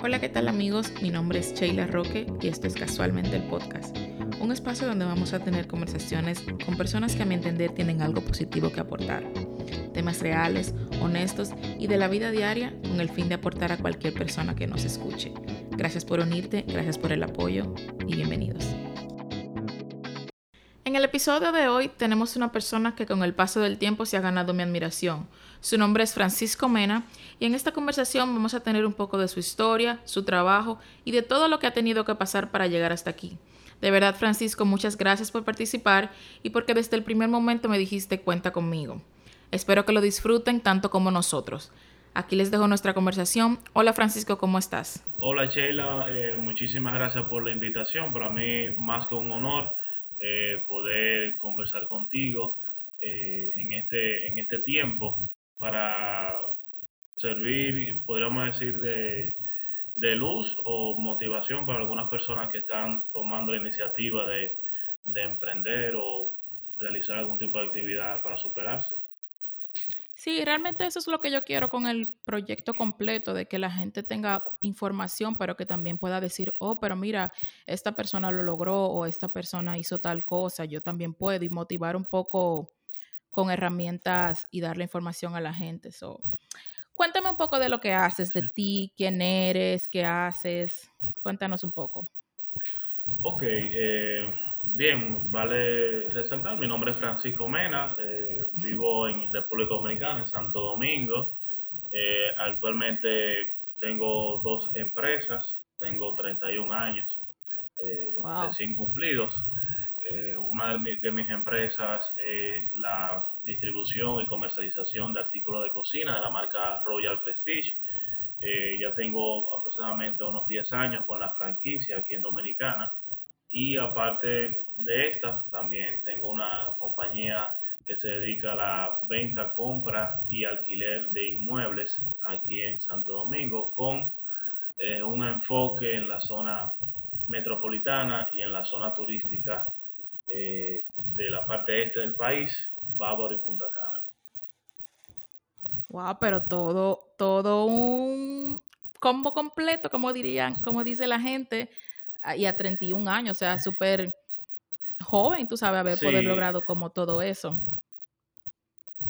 Hola, ¿qué tal amigos? Mi nombre es Sheila Roque y esto es Casualmente el Podcast, un espacio donde vamos a tener conversaciones con personas que a mi entender tienen algo positivo que aportar, temas reales, honestos y de la vida diaria con el fin de aportar a cualquier persona que nos escuche. Gracias por unirte, gracias por el apoyo y bienvenidos. En el episodio de hoy tenemos una persona que con el paso del tiempo se ha ganado mi admiración. Su nombre es Francisco Mena y en esta conversación vamos a tener un poco de su historia, su trabajo y de todo lo que ha tenido que pasar para llegar hasta aquí. De verdad, Francisco, muchas gracias por participar y porque desde el primer momento me dijiste cuenta conmigo. Espero que lo disfruten tanto como nosotros. Aquí les dejo nuestra conversación. Hola Francisco, ¿cómo estás? Hola Sheila, eh, muchísimas gracias por la invitación. Para mí más que un honor eh, poder conversar contigo eh, en, este, en este tiempo para servir, podríamos decir, de, de, luz o motivación para algunas personas que están tomando la iniciativa de, de emprender o realizar algún tipo de actividad para superarse. Sí, realmente eso es lo que yo quiero con el proyecto completo, de que la gente tenga información, pero que también pueda decir, oh, pero mira, esta persona lo logró o esta persona hizo tal cosa, yo también puedo, y motivar un poco con herramientas y darle información a la gente. So, cuéntame un poco de lo que haces, de ti, quién eres, qué haces. Cuéntanos un poco. Ok, eh, Bien, vale resaltar, mi nombre es Francisco Mena, eh, vivo en República Dominicana, en Santo Domingo. Eh, actualmente tengo dos empresas, tengo 31 años eh, recién cumplidos. una de, mis empresas es la distribución y comercialización de artículos de cocina de la marca Royal Prestige. ya tengo aproximadamente unos 10 años con la franquicia aquí en Dominicana. Y aparte de esta, también tengo una compañía que se dedica a la venta, compra y alquiler de inmuebles aquí en Santo Domingo con eh, un enfoque en la zona metropolitana y en la zona turística eh, de la parte este del país, Bávaro y Punta Cana. Wow, pero todo, todo un combo completo, como dirían, como dice la gente, y a 31 años, o sea, súper joven, tú sabes, haber poder logrado como todo eso.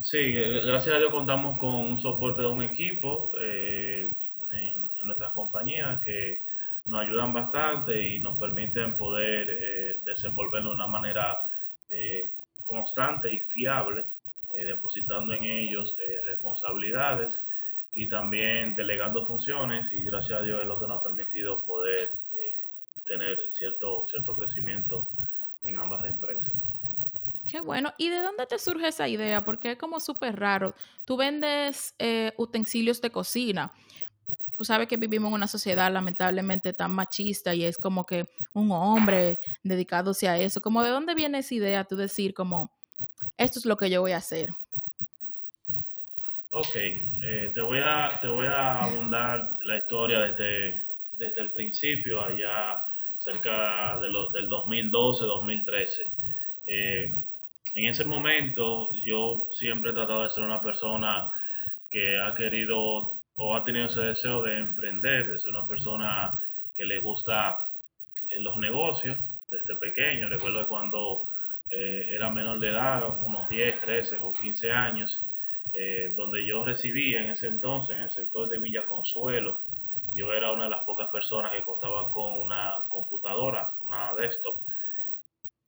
Sí, gracias a Dios contamos con un soporte de un equipo eh, en, nuestras compañías que nos ayudan bastante y nos permiten poder eh, desenvolvernos de una manera eh, constante y fiable, depositando en ellos responsabilidades y también delegando funciones y gracias a Dios es lo que nos ha permitido poder tener cierto, cierto crecimiento en ambas empresas. Qué bueno. ¿Y de dónde te surge esa idea? Porque es como súper raro. Tú vendes eh, utensilios de cocina. Tú sabes que vivimos en una sociedad lamentablemente tan machista y es como que un hombre dedicándose a eso. Como de dónde viene esa idea tú decir como, esto es lo que yo voy a hacer? Ok, eh, te, voy a, te voy a abundar la historia desde, desde el principio allá cerca de lo, del 2012-2013. Eh, en ese momento yo siempre he tratado de ser una persona que ha querido o ha tenido ese deseo de emprender, de ser una persona que le gusta eh, los negocios desde pequeño. Recuerdo cuando eh, era menor de edad, unos 10, 13 o 15 años, donde yo residía en ese entonces en el sector de Villa Consuelo, yo era una de las pocas personas que contaba con una computadora, una desktop.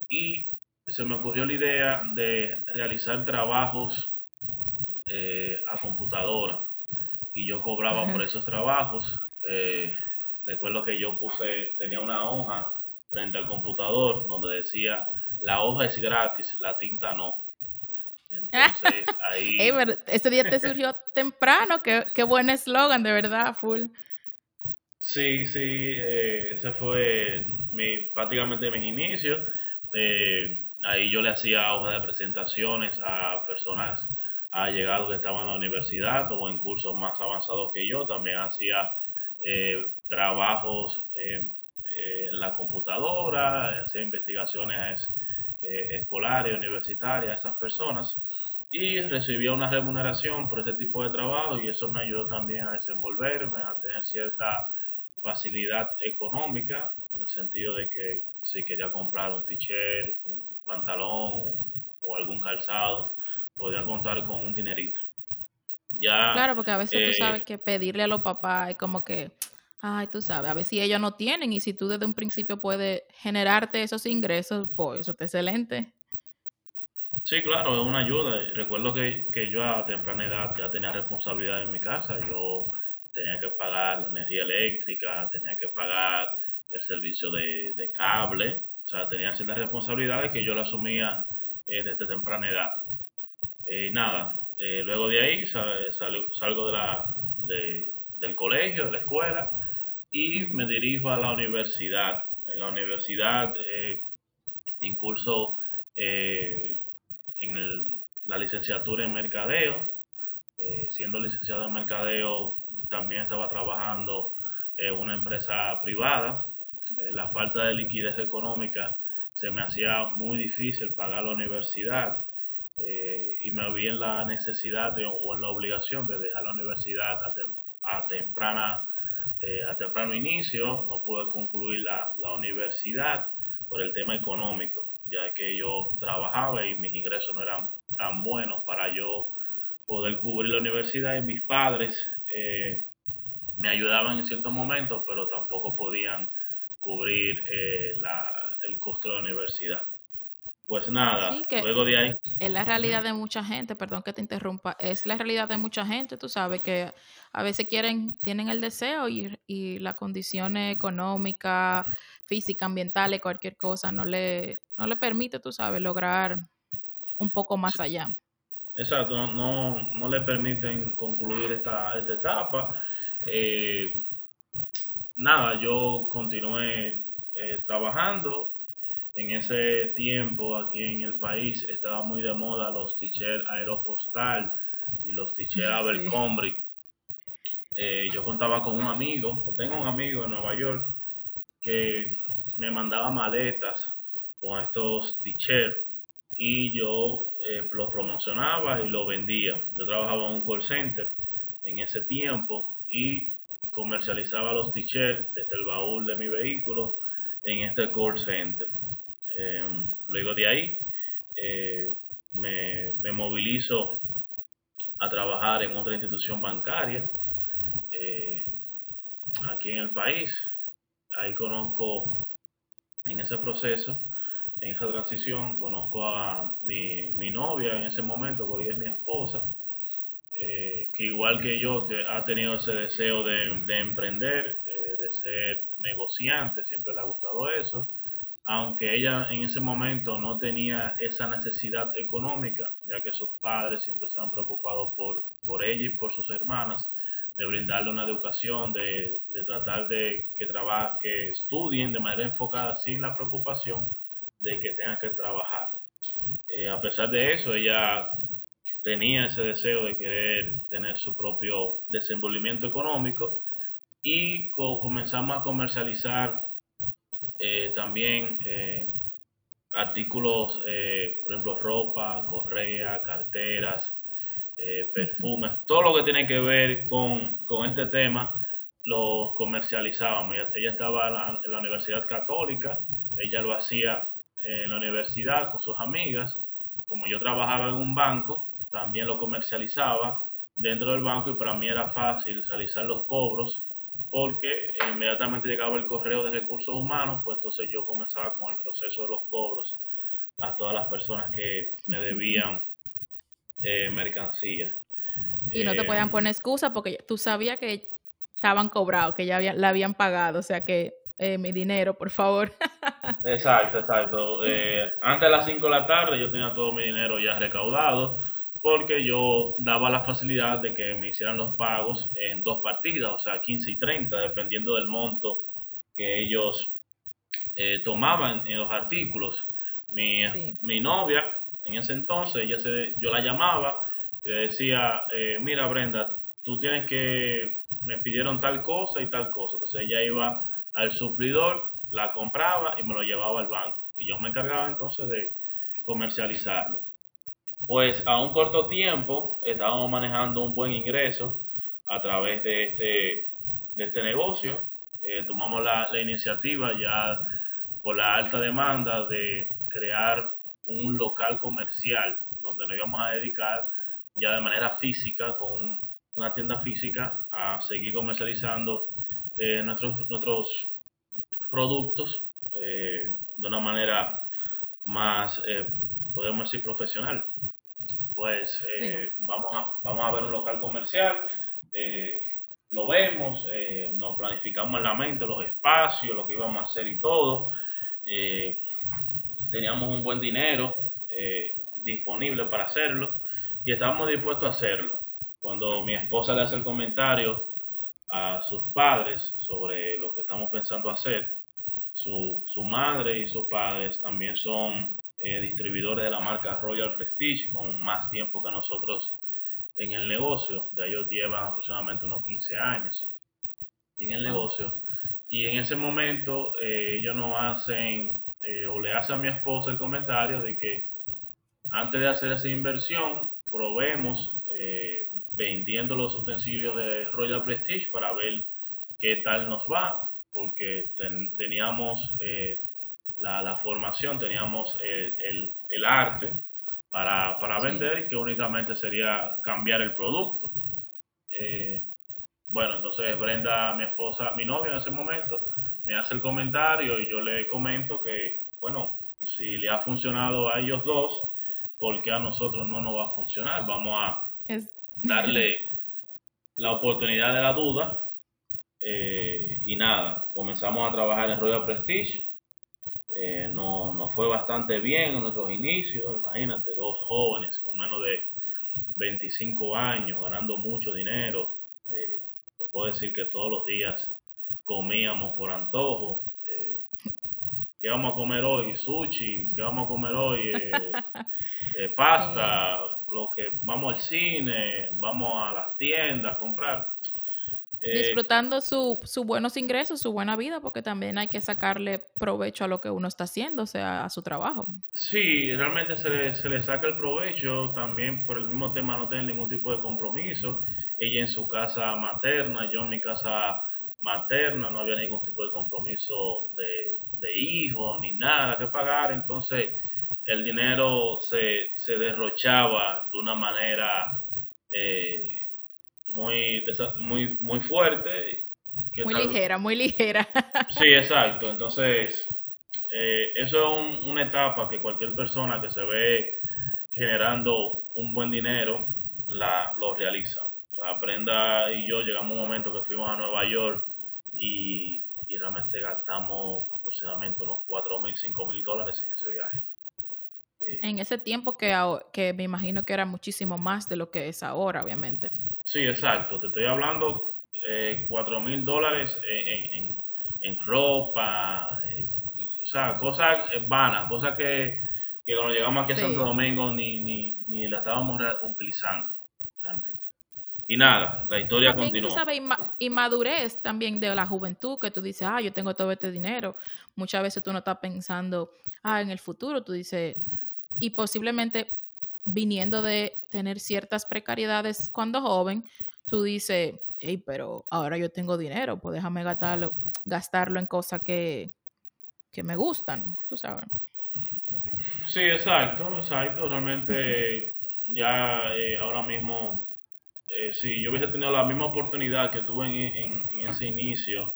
Y se me ocurrió la idea de realizar trabajos eh, a computadora. Y yo cobraba por esos trabajos. Eh, recuerdo que yo puse, tenía una hoja frente al computador donde decía, la hoja es gratis, la tinta no. Entonces ahí... ese día te surgió temprano, qué, qué buen eslogan, de verdad, full. Sí, sí, eh, ese fue mi, prácticamente mis inicios. Eh, ahí yo le hacía hojas de presentaciones a personas allegados que estaban en la universidad o en cursos más avanzados que yo. También hacía eh, trabajos en la computadora, hacía investigaciones escolares, universitarias, esas personas. Y recibía una remuneración por ese tipo de trabajo y eso me ayudó también a desenvolverme, a tener cierta facilidad económica, en el sentido de que si quería comprar un t-shirt, un pantalón o, algún calzado, podía contar con un dinerito. Ya, claro, porque a veces tú eh, sabes que pedirle a los papás es como que, ay, tú sabes, a ver si ellos no tienen y si tú desde un principio puedes generarte esos ingresos, pues eso está excelente. Sí, claro, es una ayuda. Recuerdo que, que yo a temprana edad ya tenía responsabilidad en mi casa. Yo tenía que pagar la energía eléctrica, tenía que pagar el servicio de, cable, o sea, tenía ciertas responsabilidades que yo la asumía eh, desde temprana edad. Eh, nada, eh, luego de ahí salgo de la, del colegio, de la escuela, y me dirijo a la universidad. En la universidad incurso en la licenciatura en mercadeo, siendo licenciado en mercadeo también estaba trabajando en una empresa privada. Eh, la falta de liquidez económica se me hacía muy difícil pagar la universidad eh, y me vi en la necesidad o en la obligación de dejar la universidad a, temprana eh, a temprano inicio. No pude concluir la, la universidad por el tema económico, ya que yo trabajaba y mis ingresos no eran tan buenos para yo poder cubrir la universidad y mis padres eh, me ayudaban en ciertos momentos, pero tampoco podían cubrir eh, el costo de la universidad. Pues nada, luego de ahí. Es la realidad de mucha gente, perdón que te interrumpa, es la realidad de mucha gente, tú sabes que a veces quieren, tienen el deseo y, y la condición económica, física, ambiental, cualquier cosa no le, no le permite, tú sabes, lograr un poco más allá. Exacto, no, no le permiten concluir esta, esta etapa. Eh, nada, yo continué eh, trabajando. En ese tiempo aquí en el país estaba muy de moda los t-shirts aeropostal y los t-shirts Abercrombie. Eh, yo contaba con un amigo, o tengo un amigo en Nueva York, que me mandaba maletas con estos t-shirts y yo eh, los promocionaba y los vendía. Yo trabajaba en un call center en ese tiempo y comercializaba los t-shirts desde el baúl de mi vehículo en este call center. Em, luego de ahí eh, me, me, movilizo a trabajar en otra institución bancaria eh, aquí en el país. Ahí conozco en ese proceso en esa transición conozco a mi, mi novia en ese momento, que hoy es mi esposa, eh, que igual que yo ha tenido ese deseo de, de emprender, eh, de ser negociante, siempre le ha gustado eso, aunque ella en ese momento no tenía esa necesidad económica, ya que sus padres siempre se han preocupado por, por ella y por sus hermanas, de brindarle una educación, de, de tratar de que, trabaje, que estudien de manera enfocada sin la preocupación de que tenga que trabajar. Eh, a pesar de eso, ella tenía ese deseo de querer tener su propio desenvolvimiento económico y comenzamos a comercializar eh, también eh, artículos, por ejemplo, ropa, correa, carteras, perfumes, todo lo que tiene que ver con, este tema, lo comercializábamos. Ella, ella estaba en la Universidad Católica, ella lo hacía en la universidad con sus amigas. Como yo trabajaba en un banco, también lo comercializaba dentro del banco y para mí era fácil realizar los cobros porque inmediatamente llegaba el correo de recursos humanos, pues entonces yo comenzaba con el proceso de los cobros a todas las personas que me debían eh, mercancía. Y no te podían eh, poner excusa porque tú sabías que estaban cobrados, que ya la habían pagado, o sea que eh, mi dinero, por favor. exacto, exacto. Eh, antes de las 5 de la tarde yo tenía todo mi dinero ya recaudado porque yo daba la facilidad de que me hicieran los pagos en dos partidas, o sea, 15 y 30, dependiendo del monto que ellos eh, tomaban en los artículos. Mi, mi, novia, en ese entonces, ella se, yo la llamaba y le decía, mira Brenda, tú tienes que, me pidieron tal cosa y tal cosa. Entonces ella iba al suplidor, la compraba y me lo llevaba al banco. Y yo me encargaba entonces de comercializarlo. Pues a un corto tiempo estábamos manejando un buen ingreso a través de este, de este negocio. eh, tomamos la, la, iniciativa ya por la alta demanda de crear un local comercial donde nos íbamos a dedicar ya de manera física, con una tienda física, a seguir comercializando eh, nuestros, nuestros productos eh, de una manera más, eh, podemos decir, profesional. Pues vamos, a, vamos a ver un local comercial, lo vemos, nos planificamos en la mente los espacios, lo que íbamos a hacer y todo. teníamos un buen dinero disponible para hacerlo y estábamos dispuestos a hacerlo. Cuando mi esposa le hace el comentario a sus padres sobre lo que estamos pensando hacer, su, su madre y sus padres también son eh, distribuidores de la marca Royal Prestige con más tiempo que nosotros en el negocio. Ya ellos llevan aproximadamente unos 15 años en el negocio. Y en ese momento eh, ellos nos hacen eh, o le hacen a mi esposa el comentario de que antes de hacer esa inversión, probemos eh, vendiendo los utensilios de Royal Prestige para ver qué tal nos va, porque teníamos eh, la, formación, teníamos el, arte para, vender y que únicamente sería cambiar el producto. Eh, bueno, entonces Brenda, mi esposa, mi novia en ese momento, me hace el comentario y yo le comento que, bueno, si le ha funcionado a ellos dos, porque a nosotros no nos va a funcionar. Vamos a darle la oportunidad de la duda. Eh, y nada, comenzamos a trabajar en Royal Prestige. Eh, nos fue bastante bien en nuestros inicios. Imagínate, dos jóvenes con menos de 25 años ganando mucho dinero. Eh, te puedo decir que todos los días comíamos por antojo. ¿Qué vamos a comer hoy? Sushi. ¿Qué vamos a comer hoy? Eh, pasta. Que vamos al cine, vamos a las tiendas a comprar. Eh, Disfrutando sus su buenos ingresos, su buena vida, porque también hay que sacarle provecho a lo que uno está haciendo, o sea, a su trabajo. Sí, realmente se le, se le saca el provecho también por el mismo tema, no tener ningún tipo de compromiso. Ella en su casa materna, yo en mi casa materna, no había ningún tipo de compromiso de, de hijos ni nada que pagar, entonces el dinero se, se derrochaba de una manera eh, muy, muy, muy fuerte. muy ligera, muy ligera. sí, exacto. Entonces, eh, eso es una etapa que cualquier persona que se ve generando un buen dinero la, lo realiza. O sea, Brenda y yo llegamos a un momento que fuimos a Nueva York y, realmente gastamos aproximadamente unos 4 mil, 5 mil dólares en ese viaje. Eh, en ese tiempo que, que me imagino que era muchísimo más de lo que es ahora, obviamente. Sí, exacto. Te estoy hablando eh, 4 mil dólares en, ropa, eh, o sea, cosas vanas, cosas que, cuando llegamos aquí a Santo Domingo ni, ni, ni la estábamos utilizando realmente. Y nada, la historia continúa. Tú sabes, y madurez también de la juventud, que tú dices, ah, yo tengo todo este dinero. Muchas veces tú no estás pensando, ah, en el futuro, tú dices, y posiblemente viniendo de tener ciertas precariedades cuando joven, tú dices, hey, pero ahora yo tengo dinero, pues déjame gastarlo, gastarlo en cosas que, que me gustan, tú sabes. Sí, exacto, exacto. Realmente ya eh, ahora mismo eh, si yo hubiese tenido la misma oportunidad que tuve en, ese inicio,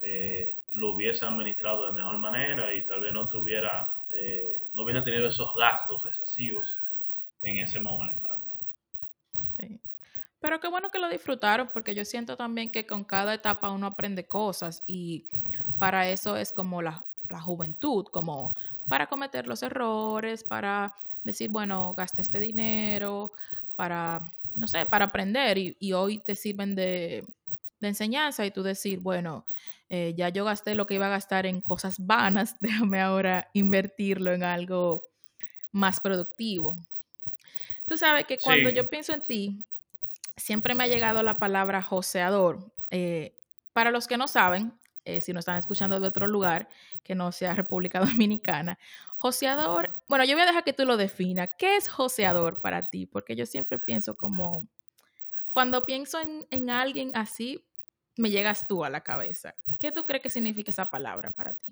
eh, lo hubiese administrado de mejor manera y tal vez no tuviera, eh, no hubiese tenido esos gastos excesivos en ese momento. Pero qué bueno que lo disfrutaron porque yo siento también que con cada etapa uno aprende cosas y para eso es como la, la juventud, como para cometer los errores, para decir, bueno, gasté este dinero, para no sé, para aprender y, hoy te sirven de, enseñanza y tú decir, bueno, eh, ya yo gasté lo que iba a gastar en cosas vanas, déjame ahora invertirlo en algo más productivo. Tú sabes que cuando yo pienso en ti, siempre me ha llegado la palabra joseador. Eh, para los que no saben, eh, si no están escuchando de otro lugar que no sea República Dominicana, Joseador, bueno, yo voy a dejar que tú lo definas. ¿Qué es joseador para ti? Porque yo siempre pienso como, cuando pienso en, alguien así, me llegas tú a la cabeza. ¿Qué tú crees que significa esa palabra para ti?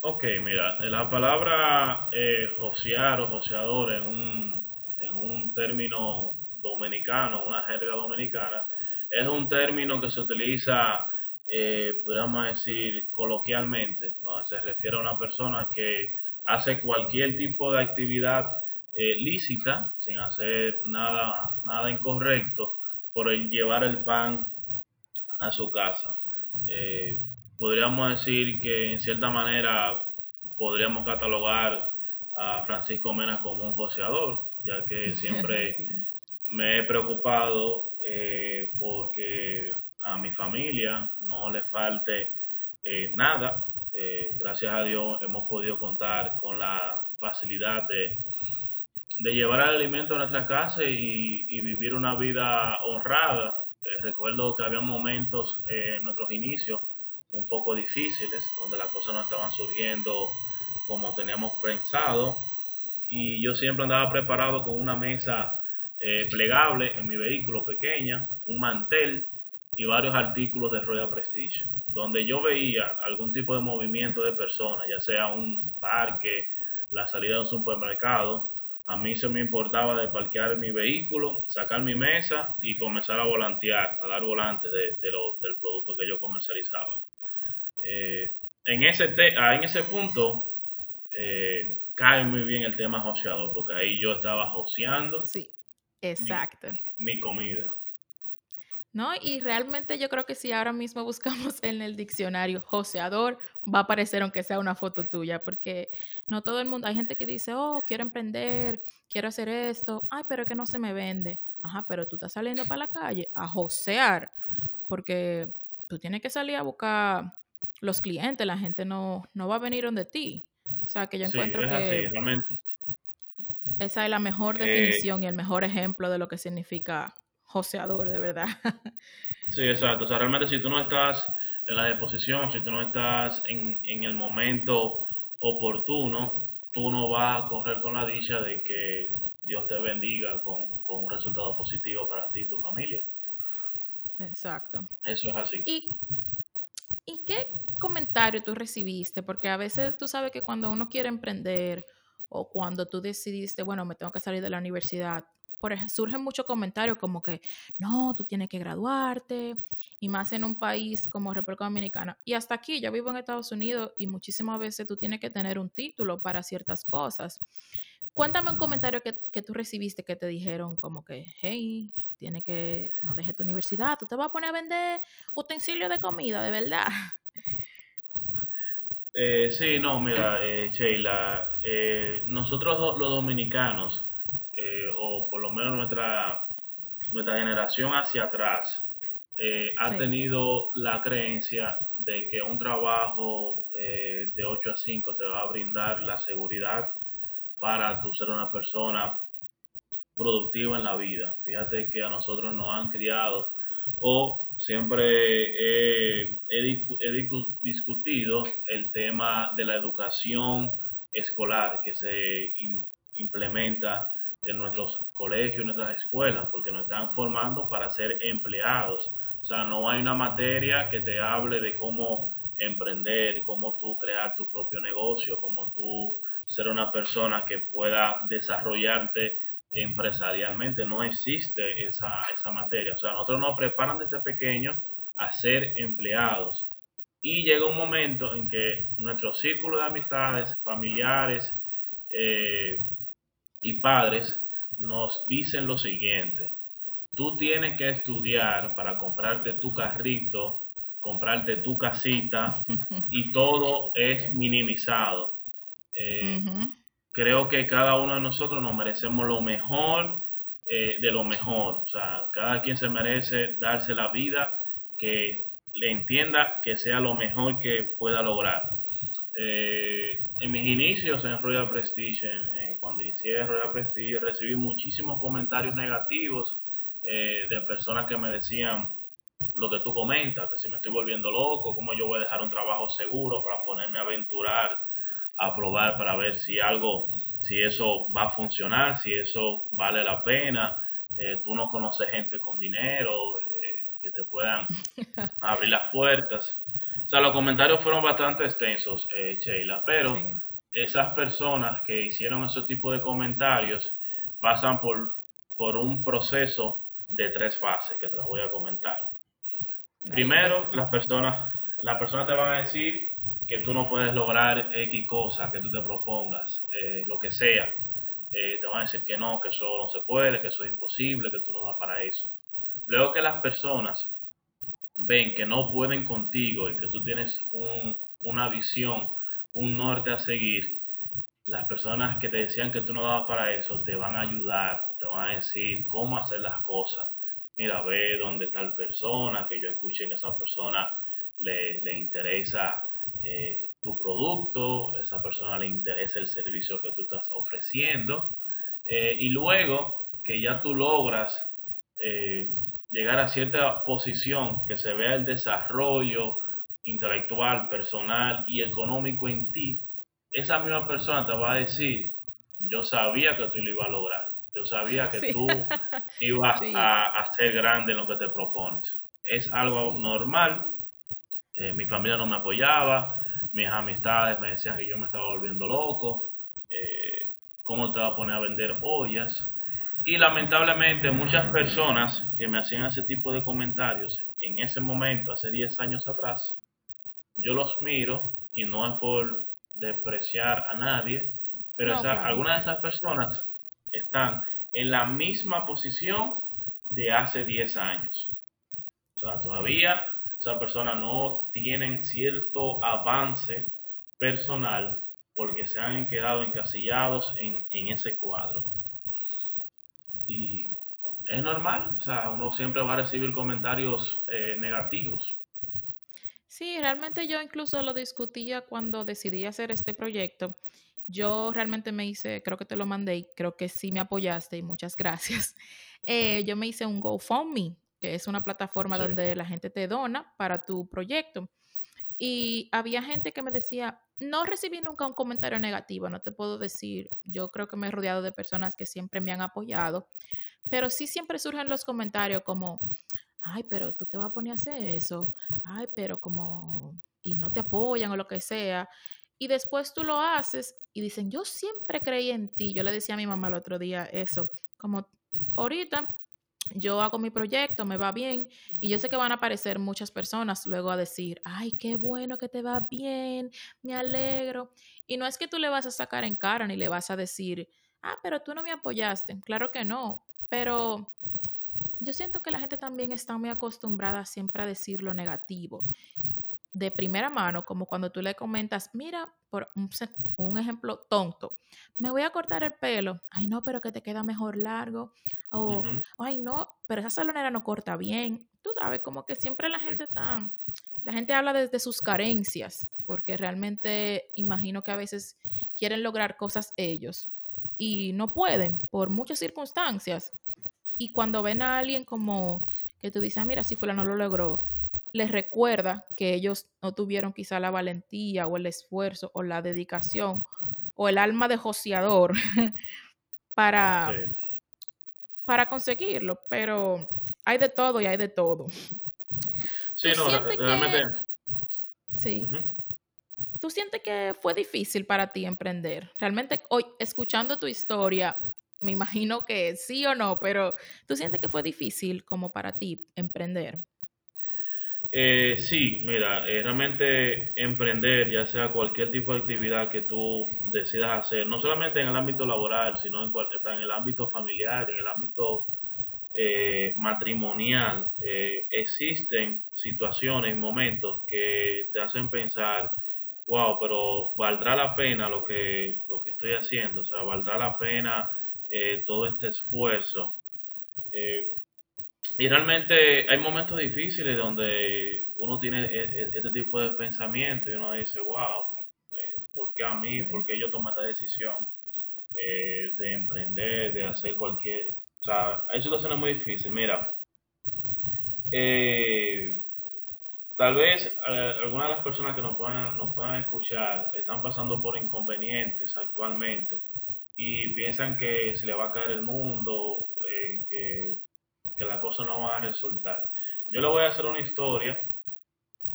Ok, mira, la palabra eh, o joseador en un, en un término dominicano, una jerga dominicana, es un término que se utiliza, eh, podríamos decir, coloquialmente, donde se refiere a una persona que hace cualquier tipo de actividad eh, lícita, sin hacer nada, nada incorrecto, por llevar el pan a su casa. Eh, podríamos decir que en cierta manera podríamos catalogar a Francisco Mena como un joseador, ya que siempre me he preocupado eh, porque a mi familia no le falte eh, nada. gracias a Dios hemos podido contar con la facilidad de, de llevar el alimento a nuestra casa y, y vivir una vida honrada eh, recuerdo que había momentos en nuestros inicios un poco difíciles, donde las cosas no estaban surgiendo como teníamos pensado. Y yo siempre andaba preparado con una mesa eh, plegable en mi vehículo pequeña, un mantel y varios artículos de Royal Prestige. Donde yo veía algún tipo de movimiento de personas, ya sea un parque, la salida de un supermercado, a mí se me importaba de parquear mi vehículo, sacar mi mesa y comenzar a volantear, a dar volantes de, del producto que yo comercializaba. Eh, en, ese ah, en ese punto eh, cae muy bien el tema joseador, porque ahí yo estaba joseando. Sí, exacto. mi comida. ¿No? Y realmente yo creo que si ahora mismo buscamos en el diccionario joseador, va a aparecer aunque sea una foto tuya, porque no todo el mundo, hay gente que dice, oh, quiero emprender, quiero hacer esto, ay, pero es que no se me vende. Ajá, pero tú estás saliendo para la calle a josear, porque tú tienes que salir a buscar los clientes, la gente no, no va a venir donde ti. O sea, que yo encuentro que esa es la mejor eh, definición y el mejor ejemplo de lo que significa joseador, de verdad. Sí, exacto. O sea, realmente si tú no estás en la disposición, si tú no estás en, el momento oportuno, tú no vas a correr con la dicha de que Dios te bendiga con, un resultado positivo para ti y tu familia. Exacto. Eso es así. ¿Y, ¿Y qué comentario tú recibiste? Porque a veces tú sabes que cuando uno quiere emprender o cuando tú decidiste, bueno, me tengo que salir de la universidad, surgen muchos comentarios como que, no, tú tienes que graduarte, y más en un país como República Dominicana. Y hasta aquí, yo vivo en Estados Unidos y muchísimas veces tú tienes que tener un título para ciertas cosas. Cuéntame un comentario que, que tú recibiste que te dijeron como que, hey, tiene que, no dejes tu universidad, tú te vas a poner a vender utensilios de comida, de verdad. Eh, sí, no, mira, eh, Sheila, eh, nosotros los dominicanos eh, o por lo menos nuestra, nuestra generación hacia atrás, eh, ha tenido la creencia de que un trabajo eh, de 8 a 5 te va a brindar la seguridad para tu ser una persona productiva en la vida. Fíjate que a nosotros nos han criado o siempre he, discutido el tema de la educación escolar que se implementa en nuestros colegios, en nuestras escuelas, porque nos están formando para ser empleados. O sea, no hay una materia que te hable de cómo emprender, cómo tú crear tu propio negocio, cómo tú ser una persona que pueda desarrollarte empresarialmente. No existe esa, esa materia. O sea, nosotros nos preparan desde pequeños a ser empleados. Y llega un momento en que nuestro círculo de amistades, familiares, eh, y padres nos dicen lo siguiente. Tú tienes que estudiar para comprarte tu carrito, comprarte tu casita y todo es minimizado. Eh, creo que cada uno de nosotros nos merecemos lo mejor eh, de lo mejor. O sea, cada quien se merece darse la vida que le entienda que sea lo mejor que pueda lograr. Eh, en mis inicios en Royal Prestige, cuando inicié Royal Prestige, recibí muchísimos comentarios negativos eh, de personas que me decían lo que tú comentas, que si me estoy volviendo loco, cómo yo voy a dejar un trabajo seguro para ponerme a aventurar, a probar para ver si algo, si eso va a funcionar, si eso vale la pena. Eh, tú no conoces gente con dinero, que te puedan abrir las puertas. O sea, los comentarios fueron bastante extensos, eh, Sheila, pero esas personas que hicieron ese tipo de comentarios pasan por, por un proceso de tres fases que te las voy a comentar. Primero, las personas, las personas te van a decir que tú no puedes lograr X cosa que tú te propongas, eh, lo que sea. Eh, te van a decir que no, que eso no se puede, que eso es imposible, que tú no das para eso. Luego que las personas ven que no pueden contigo y que tú tienes una visión, un norte a seguir, las personas que te decían que tú no dabas para eso te van a ayudar, te van a decir cómo hacer las cosas. Mira, ve dónde tal persona, que yo escuché que esa persona le, le interesa eh, tu producto, esa persona le interesa el servicio que tú estás ofreciendo. Eh, y luego que ya tú logras eh, llegar a cierta posición, que se vea el desarrollo intelectual, personal y económico en ti, esa misma persona te va a decir, yo sabía que tú lo ibas a lograr, yo sabía que tú ibas a, ser grande en lo que te propones. Es algo normal, eh, mi familia no me apoyaba, mis amistades me decían que yo me estaba volviendo loco, eh, cómo te vas a poner a vender ollas. Y lamentablemente muchas personas que me hacían ese tipo de comentarios en ese momento, hace 10 años atrás, yo los miro y no es por despreciar a nadie, pero algunas de esas personas están en la misma posición de hace 10 años. O sea, todavía esas personas no tienen cierto avance personal porque se han quedado encasillados en, en ese cuadro. Y es normal, o sea, uno siempre va a recibir comentarios eh, negativos. Sí, realmente yo incluso lo discutía cuando decidí hacer este proyecto. Yo realmente me hice, creo que te lo mandé y creo que sí me apoyaste y muchas gracias. Eh, yo me hice un GoFundMe, que es una plataforma donde la gente te dona para tu proyecto. Y había gente que me decía, no recibí nunca un comentario negativo, no te puedo decir, yo creo que me he rodeado de personas que siempre me han apoyado, pero sí siempre surgen los comentarios como, ay, pero tú te vas a poner a hacer eso, ay, pero como, y no te apoyan o lo que sea. Y después tú lo haces y dicen, yo siempre creí en ti. Yo le decía a mi mamá el otro día eso, como ahorita yo hago mi proyecto, me va bien, y yo sé que van a aparecer muchas personas luego a decir, ay, qué bueno que te va bien, me alegro. Y no es que tú le vas a sacar en cara ni le vas a decir, ah, pero tú no me apoyaste. Claro que no, pero yo siento que la gente también está muy acostumbrada siempre a decir lo negativo de primera mano, como cuando tú le comentas, mira, por un, ejemplo tonto, me voy a cortar el pelo, ay no, pero que te queda mejor largo, o ay no, pero esa salonera no corta bien, tú sabes, como que siempre la gente está, la gente habla desde sus carencias, porque realmente imagino que a veces quieren lograr cosas ellos y no pueden por muchas circunstancias. Y cuando ven a alguien como que tú dices, ah, mira, si fulano lo logró, les recuerda que ellos no tuvieron quizá la valentía o el esfuerzo o la dedicación o el alma de joseador para, para conseguirlo, pero hay de todo y hay de todo. Sí, no, realmente. Sí. ¿Tú sientes que fue difícil para ti emprender? Realmente, hoy, escuchando tu historia, me imagino que sí o no, pero ¿tú sientes que fue difícil como para ti emprender? Eh, sí, mira, eh, realmente emprender, ya sea cualquier tipo de actividad que tú decidas hacer, no solamente en el ámbito laboral, sino en, el ámbito familiar, en el ámbito eh, matrimonial, eh, existen situaciones, momentos que te hacen pensar, wow, pero valdrá la pena lo que, lo que estoy haciendo, o sea, valdrá la pena todo este esfuerzo. Y realmente hay momentos difíciles donde uno tiene e, e, este tipo de pensamiento y uno dice, wow, eh, ¿por qué a mí? ¿Por qué yo tomé esta decisión eh, de emprender, de hacer cualquier... O sea, hay situaciones muy difíciles. Mira, eh, tal vez algunas de las personas que nos puedan, nos puedan escuchar están pasando por inconvenientes actualmente y piensan que se le va a caer el mundo, que que las cosas no van a resultar. Yo le voy a hacer una historia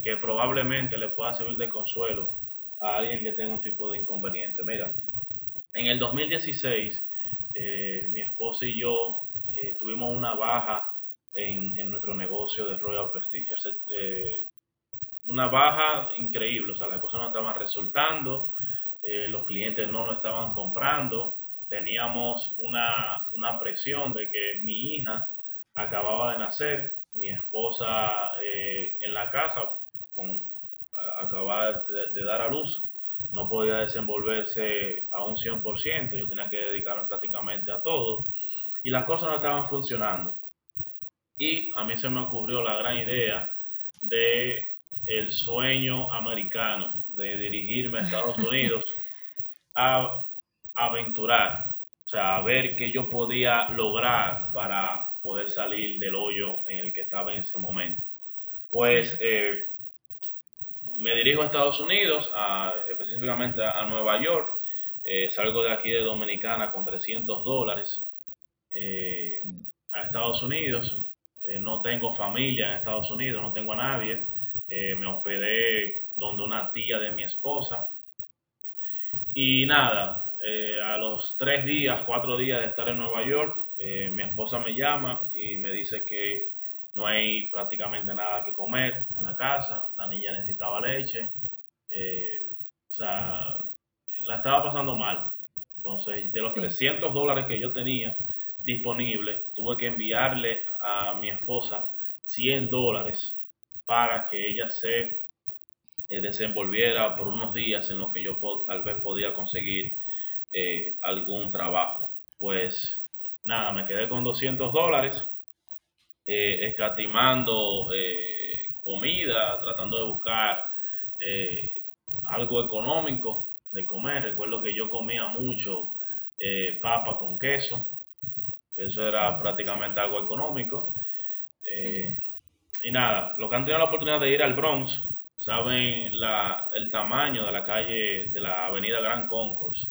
que probablemente le pueda servir de consuelo a alguien que tenga un tipo de inconveniente. Mira, en el 2016, eh, mi esposa y yo eh, tuvimos una baja en, nuestro negocio de Royal Prestige. Eh, una baja increíble, o sea, las cosas no estaban resultando, los clientes no lo estaban comprando, teníamos una, una, presión de que mi hija acababa de nacer, mi esposa en la casa con, acababa de, dar a luz, no podía desenvolverse a un 100%, yo tenía que dedicarme prácticamente a todo y las cosas no estaban funcionando. Y a mí se me ocurrió la gran idea de el sueño americano de dirigirme a Estados Unidos a aventurar, o sea, a ver qué yo podía lograr para poder salir del hoyo en el que estaba en ese momento. Pues eh, me dirijo a Estados Unidos, específicamente a, Nueva York. Eh, salgo de aquí de Dominicana con 300 dólares eh, a Estados Unidos. No tengo familia en Estados Unidos, no tengo a nadie. me hospedé donde una tía de mi esposa. Y nada, a los tres días, cuatro días de estar en Nueva York, mi esposa me llama y me dice que no hay prácticamente nada que comer en la casa, la niña necesitaba leche, eh, o sea, la estaba pasando mal. Entonces, de los 300 dólares que yo tenía disponibles, tuve que enviarle a mi esposa 100 dólares para que ella se eh, desenvolviera por unos días en los que yo tal vez podía conseguir eh, algún trabajo. Pues nada, me quedé con 200 dólares eh, escatimando eh, comida, tratando de buscar eh, algo económico de comer. Recuerdo que yo comía mucho papa con queso, eso era ah, prácticamente algo económico. Y nada, los que han tenido la oportunidad de ir al Bronx saben la, el tamaño de la calle de la avenida Grand Concourse.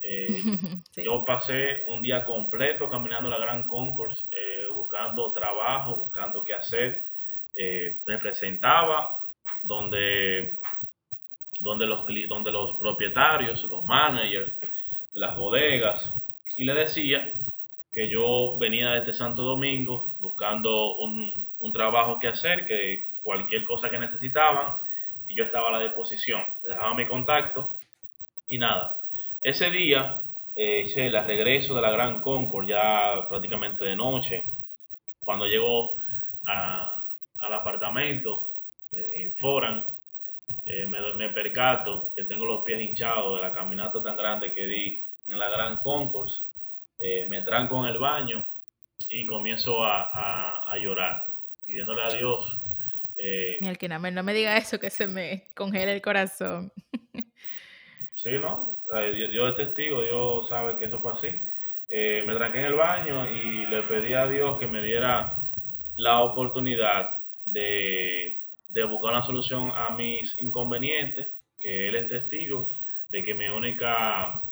Eh, yo pasé un día completo caminando la Gran Concourse, eh, buscando trabajo, buscando qué hacer. Eh, me presentaba donde, donde, los, donde los propietarios, los managers de las bodegas, y le decía que yo venía de este Santo Domingo buscando un, un trabajo que hacer, que cualquier cosa que necesitaban, y yo estaba a la disposición. Le dejaba mi contacto y nada ese día, eh, el regreso de la Gran Concord, ya prácticamente de noche, cuando llego al apartamento eh, en Foran, eh, me, percato que tengo los pies hinchados de la caminata tan grande que di en la Gran Concourse. Eh, me tranco en el baño y comienzo a, llorar, pidiéndole a Dios. me, no me diga eso, que se me congela el corazón. Sí, ¿no? Dios es testigo, Dios sabe que eso fue así. Eh, me tranqué en el baño y le pedí a Dios que me diera la oportunidad de, buscar una solución a mis inconvenientes, que Él es testigo de que mi única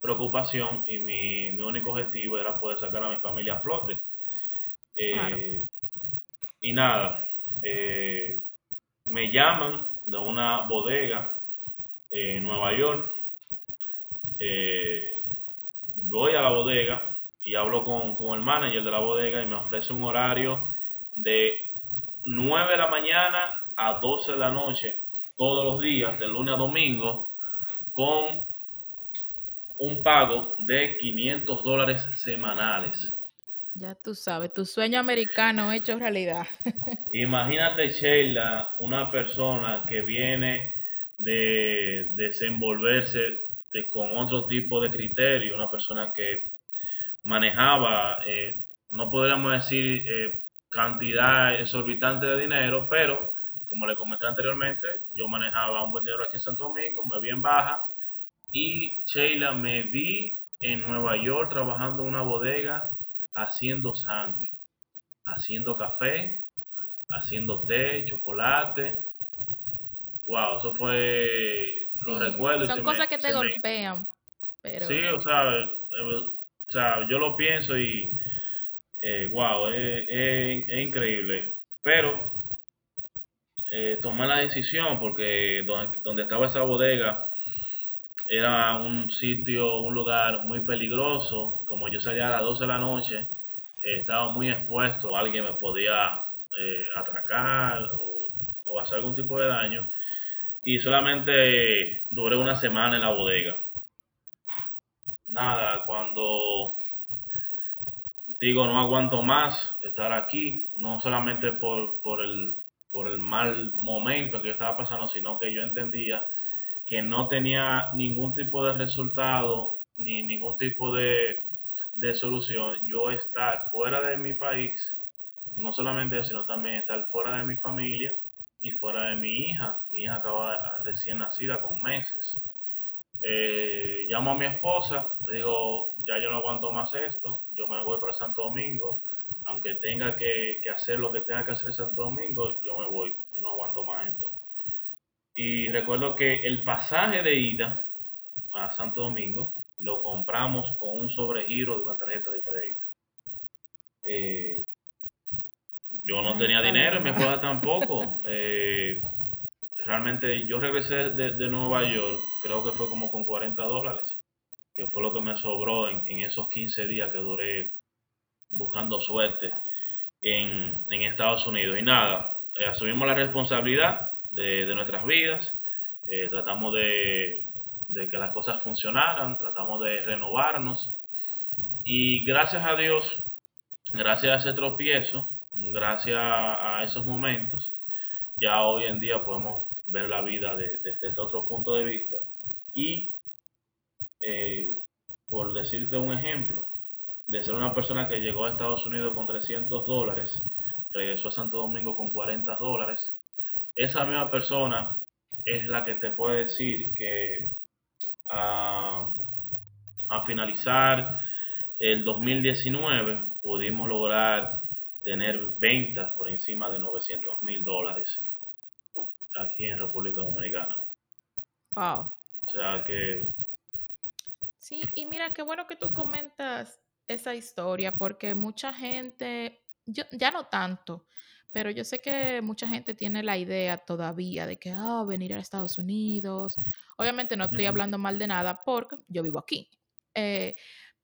preocupación y mi, único objetivo era poder sacar a mi familia a flote. Eh, y nada, eh, me llaman de una bodega en Nueva York. Eh, voy a la bodega y hablo con, el manager de la bodega y me ofrece un horario de 9 de la mañana a 12 de la noche todos los días, de lunes a domingo, con un pago de 500 dólares semanales. Ya tú sabes, tu sueño americano hecho realidad. Imagínate, Sheila, una persona que viene de desenvolverse con otro tipo de criterio, una persona que manejaba, eh, no podríamos decir eh, cantidad exorbitante de dinero, pero como le comenté anteriormente, yo manejaba un buen dinero aquí en Santo Domingo, me vi en baja y Sheila me vi en Nueva York trabajando en una bodega haciendo sándwich, haciendo café, haciendo té, chocolate, wow, eso fue, lo recuerdo. Son cosas que te golpean. Pero... Sí, o sea, eh, o sea, yo lo pienso y, eh, wow, es, increíble. Pero eh, tomé la decisión porque donde, estaba esa bodega era un sitio, un lugar muy peligroso. Como yo salía a las 12 de la noche, eh, estaba muy expuesto. Alguien me podía eh, atracar o, o, hacer algún tipo de daño. Y solamente duré una semana en la bodega. Nada, cuando digo no aguanto más estar aquí, no solamente por, por el por el mal momento que yo estaba pasando, sino que yo entendía que no tenía ningún tipo de resultado ni ningún tipo de, solución yo estar fuera de mi país, no solamente eso, sino también estar fuera de mi familia y fuera de mi hija. Mi hija acaba recién nacida con meses. Eh, llamo a mi esposa, le digo, ya yo no aguanto más esto, yo me voy para Santo Domingo, aunque tenga que, hacer lo que tenga que hacer en Santo Domingo, yo me voy, yo no aguanto más esto. Y recuerdo que el pasaje de ida a Santo Domingo lo compramos con un sobregiro de una tarjeta de crédito. Eh, yo no tenía dinero, mi esposa tampoco. Eh, realmente yo regresé de, Nueva York, creo que fue como con 40 dólares, que fue lo que me sobró en, en esos 15 días que duré buscando suerte en, Estados Unidos. Y nada, eh, asumimos la responsabilidad de, nuestras vidas, eh, tratamos de, que las cosas funcionaran, tratamos de renovarnos y gracias a Dios, gracias a ese tropiezo, gracias a esos momentos, ya hoy en día podemos ver la vida desde este otro punto de vista. Y eh, por decirte un ejemplo, de ser una persona que llegó a Estados Unidos con 300 dólares, regresó a Santo Domingo con 40 dólares, esa misma persona es la que te puede decir que a, finalizar el 2019 pudimos lograr tener ventas por encima de 900 mil dólares aquí en República Dominicana. Wow. O sea que... Sí, y mira, qué bueno que tú comentas esa historia porque mucha gente, yo, ya no tanto, pero yo sé que mucha gente tiene la idea todavía de que, ah, venir a Estados Unidos. Obviamente no estoy hablando mal de nada porque yo vivo aquí. Eh,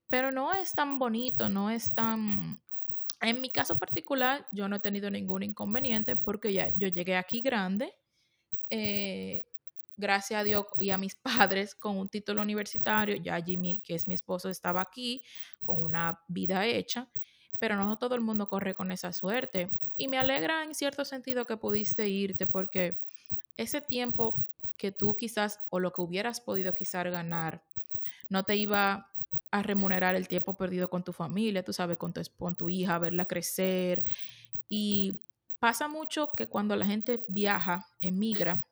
pero no es tan bonito, no es tan... En mi caso particular, yo no he tenido ningún inconveniente porque ya yo llegué aquí grande. Eh, gracias a Dios y a mis padres con un título universitario. Ya Jimmy, que es mi esposo, estaba aquí con una vida hecha, pero no todo el mundo corre con esa suerte. Y me alegra en cierto sentido que pudiste irte porque ese tiempo que tú quizás o lo que hubieras podido quizás ganar no te iba a remunerar el tiempo perdido con tu familia, tú sabes, con tu, con tu hija, verla crecer. Y pasa mucho que cuando la gente viaja, emigra,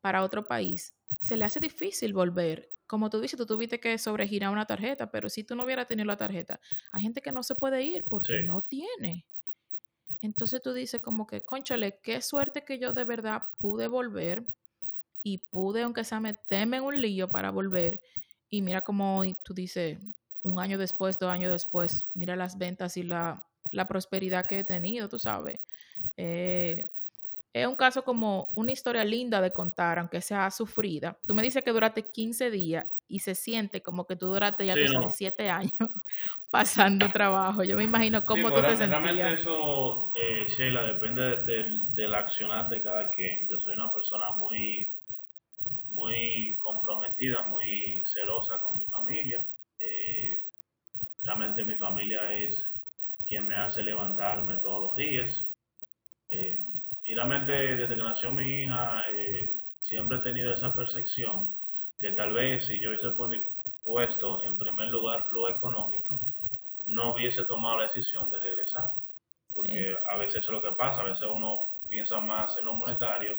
para otro país, se le hace difícil volver. Como tú dices, tú tuviste que sobregirar una tarjeta, pero si tú no hubieras tenido la tarjeta, hay gente que no se puede ir porque no tiene. Entonces tú dices como que, conchale, qué suerte que yo de verdad pude volver y pude, aunque sea meterme en un lío para volver. Y mira como hoy tú dices, un año después, dos años después, mira las ventas y la, la prosperidad que he tenido, tú sabes. Eh, es un caso como una historia linda de contar, aunque sea sufrida. Tú me dices que duraste 15 días y se siente como que tú duraste ya 7 años pasando trabajo. Yo me imagino cómo tú te sentías. Realmente eso, eh, Sheila, depende del, del accionar de cada quien. Yo soy una persona muy, muy comprometida, muy celosa con mi familia. Eh, realmente mi familia es quien me hace levantarme todos los días. Eh, y realmente desde que nació mi hija, eh, siempre he tenido esa percepción que tal vez si yo hubiese puesto en primer lugar lo económico, no hubiese tomado la decisión de regresar. Porque a veces eso es lo que pasa, a veces uno piensa más en lo monetario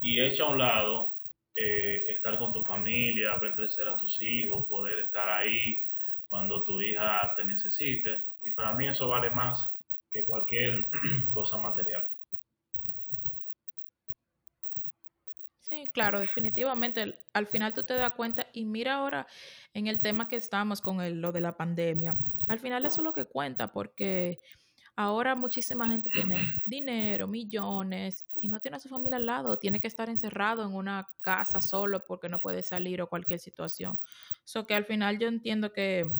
y echa a un lado eh, estar con tu familia, ver crecer a tus hijos, poder estar ahí cuando tu hija te necesite. Y para mí eso vale más que cualquier cosa material. Sí, claro, definitivamente. Al final tú te das cuenta y mira ahora en el tema que estamos con lo de la pandemia. Al final eso es lo que cuenta porque ahora muchísima gente tiene dinero, millones, y no tiene a su familia al lado, tiene que estar encerrado en una casa solo porque no puede salir o cualquier situación. So que al final yo entiendo que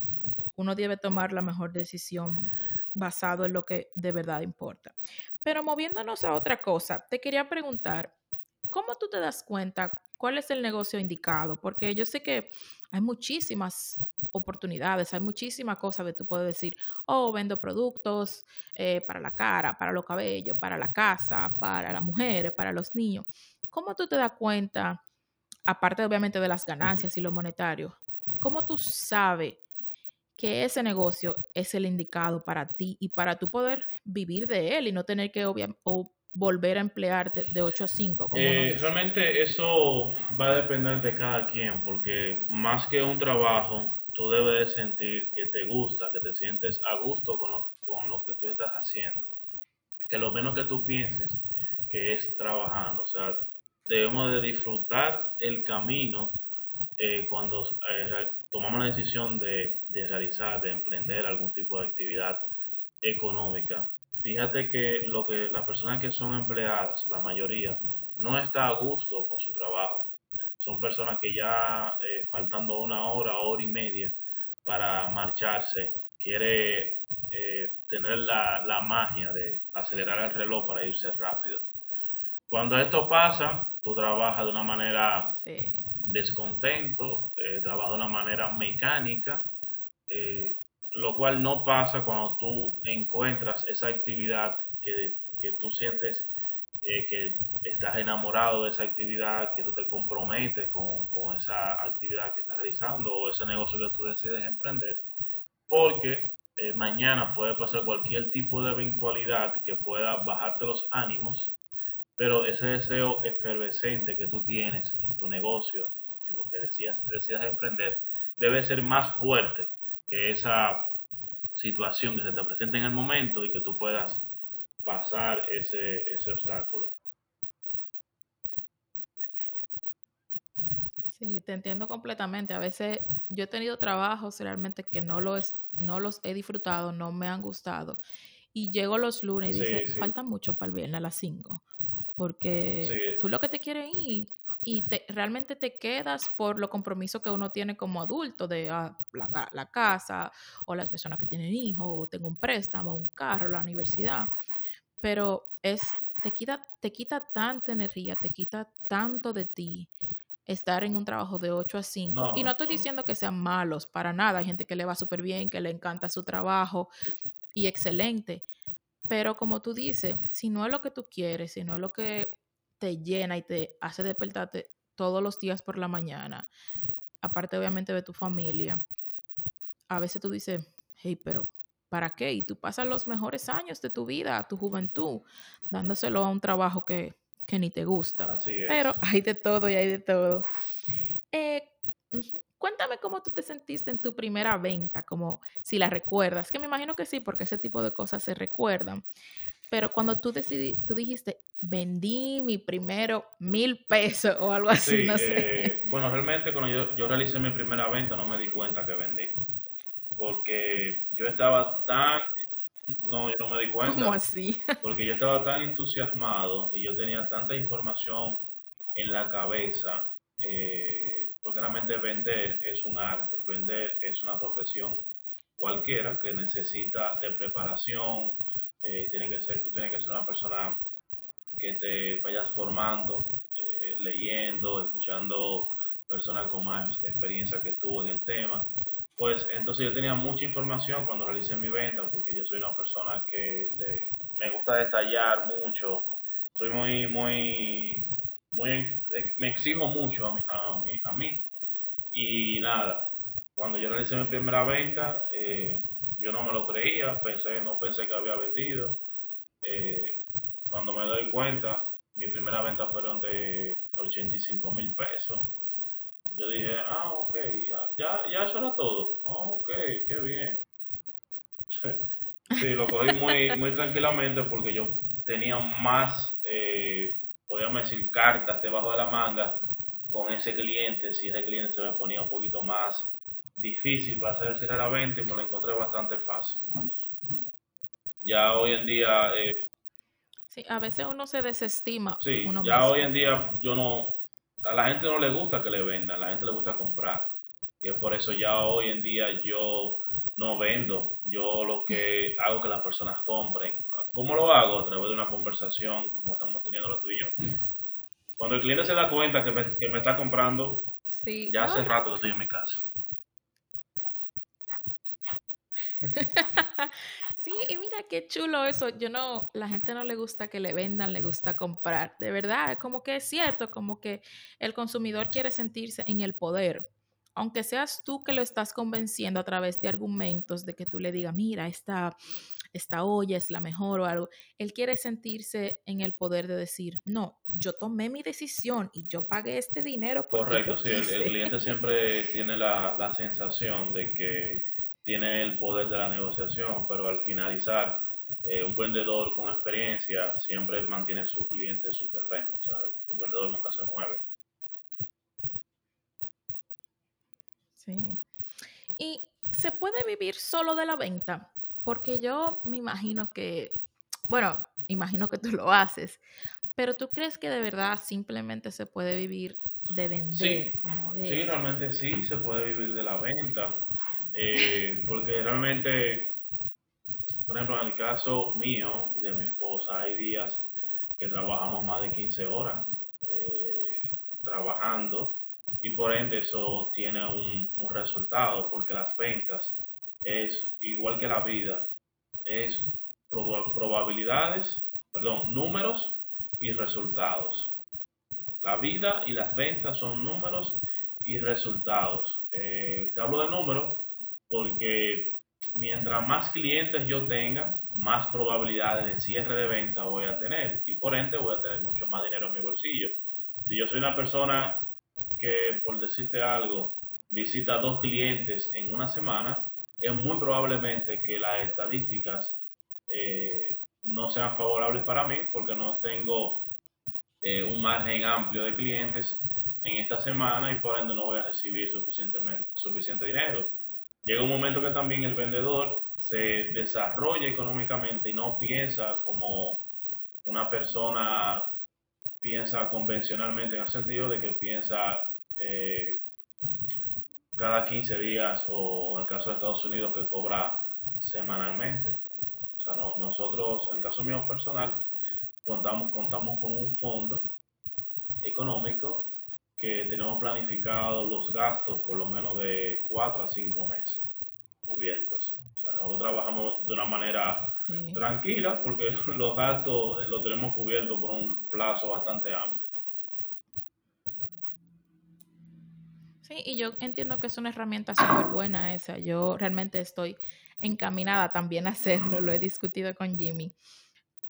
uno debe tomar la mejor decisión basado en lo que de verdad importa. Pero moviéndonos a otra cosa, te quería preguntar, ¿cómo tú te das cuenta cuál es el negocio indicado? Porque yo sé que hay muchísimas oportunidades, hay muchísimas cosas que tú puedes decir, oh, vendo productos eh, para la cara, para los cabellos, para la casa, para las mujeres, para los niños. ¿Cómo tú te das cuenta, aparte obviamente de las ganancias y lo monetario, cómo tú sabes que ese negocio es el indicado para ti y para tú poder vivir de él y no tener que o volver a emplearte de 8 a 5? Eh, realmente eso va a depender de cada quien, porque más que un trabajo, tú debes sentir que te gusta, que te sientes a gusto con lo, con lo que tú estás haciendo. Que lo menos que tú pienses que es trabajando. O sea, debemos de disfrutar el camino eh, cuando eh, tomamos la decisión de, de, realizar, de emprender algún tipo de actividad económica. Fíjate que lo que las personas que son empleadas, la mayoría, no está a gusto con su trabajo. Son personas que ya eh, faltando una hora, hora y media para marcharse, quiere eh, tener la, la magia de acelerar el reloj para irse rápido. Cuando esto pasa, tú trabajas de una manera sí descontento, eh, trabajo de una manera mecánica, eh, lo cual no pasa cuando tú encuentras esa actividad que, que tú sientes eh, que estás enamorado de esa actividad, que tú te comprometes con, con, esa actividad que estás realizando o ese negocio que tú decides emprender, porque eh, mañana puede pasar cualquier tipo de eventualidad que pueda bajarte los ánimos, pero ese deseo efervescente que tú tienes en tu negocio, en lo que decías, decidas emprender, debe ser más fuerte que esa situación que se te presente en el momento y que tú puedas pasar ese, ese obstáculo. Sí, te entiendo completamente. A veces yo he tenido trabajos realmente que no los, no los he disfrutado, no me han gustado. Y llego los lunes y dice, falta mucho para el viernes a las 5. Porque tú lo que te quieres ir y te, realmente te quedas por los compromisos que uno tiene como adulto de ah, la, la, casa o las personas que tienen hijos o tengo un préstamo, un carro, la universidad. Pero es, te quita, te quita tanta energía, te quita tanto de ti estar en un trabajo de 8 a 5. y no estoy diciendo que sean malos, para nada. Hay gente que le va súper bien, que le encanta su trabajo y excelente. Pero como tú dices, si no es lo que tú quieres, si no es lo que te llena y te hace despertarte todos los días por la mañana, aparte obviamente de tu familia, a veces tú dices, hey, pero ¿para qué? Y tú pasas los mejores años de tu vida, tu juventud, dándoselo a un trabajo que, que ni te gusta. Pero hay de todo y hay de todo. Eh, cuéntame cómo tú te sentiste en tu primera venta, como si la recuerdas, que me imagino que sí, porque ese tipo de cosas se recuerdan. Pero cuando tú decidí, tú dijiste, vendí mi primero mil pesos o algo así, no sé. Eh, bueno, realmente cuando yo, yo realicé mi primera venta no me di cuenta que vendí. Porque yo estaba tan... No, yo no me di cuenta. ¿Cómo así? porque yo estaba tan entusiasmado y yo tenía tanta información en la cabeza. Eh, porque realmente vender es un arte, vender es una profesión cualquiera que necesita de preparación, eh, tiene que ser, tú tienes que ser una persona que te vayas formando, eh, leyendo, escuchando personas con más experiencia que tú en el tema. Pues entonces yo tenía mucha información cuando realicé mi venta, porque yo soy una persona que me gusta detallar mucho, soy muy, muy, muy, me exijo mucho a mí, a mí, y nada, cuando yo realicé mi primera venta, eh, yo no me lo creía, pensé, no pensé que había vendido. Eh, cuando me doy cuenta, mi primera venta fueron de 85 mil pesos. Yo dije, ah, ok, ya, ya, eso era todo. Oh, ok, qué bien. sí, lo cogí muy, muy tranquilamente porque yo tenía más, eh, podríamos decir, cartas debajo de la manga con ese cliente. Si ese cliente se me ponía un poquito más difícil para hacer el cierre de la venta y me lo encontré bastante fácil. Ya hoy en día... Eh, sí, a veces uno se desestima. Sí, ya hoy en día yo no... A la gente no le gusta que le vendan, a la gente le gusta comprar. Y es por eso ya hoy en día yo no vendo. Yo lo que hago que las personas compren. ¿Cómo lo hago? A través de una conversación como estamos teniendo la tú y yo. Cuando el cliente se da cuenta que me, que me está comprando, sí. ya hace rato que estoy en mi casa. sí, y mira qué chulo eso. Yo no, la gente no le gusta que le vendan, le gusta comprar. De verdad, como que es cierto, como que el consumidor quiere sentirse en el poder. Aunque seas tú que lo estás convenciendo a través de argumentos de que tú le digas, mira, esta, esta olla es la mejor o algo, él quiere sentirse en el poder de decir, no, yo tomé mi decisión y yo pagué este dinero. Correcto, sí, el, cliente siempre tiene la, la sensación de que tiene el poder de la negociación, pero al finalizar, eh, un vendedor con experiencia siempre mantiene a su cliente en su terreno. O sea, el vendedor nunca se mueve. Sí. ¿Y se puede vivir solo de la venta? Porque yo me imagino que, bueno, imagino que tú lo haces, pero tú crees que de verdad simplemente se puede vivir de vender? Sí, sí realmente sí, se puede vivir de la venta. Eh, porque realmente, por ejemplo, en el caso mío y de mi esposa, hay días que trabajamos más de 15 horas eh, trabajando y por ende eso tiene un, un, resultado porque las ventas es igual que la vida, es probabilidades, perdón, números y resultados. La vida y las ventas son números y resultados. Eh, te hablo de números porque mientras más clientes yo tenga, más probabilidades de cierre de venta voy a tener y por ende voy a tener mucho más dinero en mi bolsillo. Si yo soy una persona que, por decirte algo, visita dos clientes en una semana, es muy probablemente que las estadísticas eh, no sean favorables para mí porque no tengo eh, un margen amplio de clientes en esta semana y por ende no voy a recibir suficientemente, suficiente dinero llega un momento que también el vendedor se desarrolla económicamente y no piensa como una persona piensa convencionalmente en el sentido de que piensa eh, cada 15 días o en el caso de Estados Unidos que cobra semanalmente. O sea, nosotros, en el caso mío personal, contamos, contamos con un fondo económico que tenemos planificado los gastos por lo menos de 4 a 5 meses cubiertos. O sea, nosotros trabajamos de una manera tranquila porque los gastos los tenemos cubiertos por un plazo bastante amplio. Sí, y yo entiendo que es una herramienta súper buena esa. Yo realmente estoy encaminada también a hacerlo, lo he discutido con Jimmy,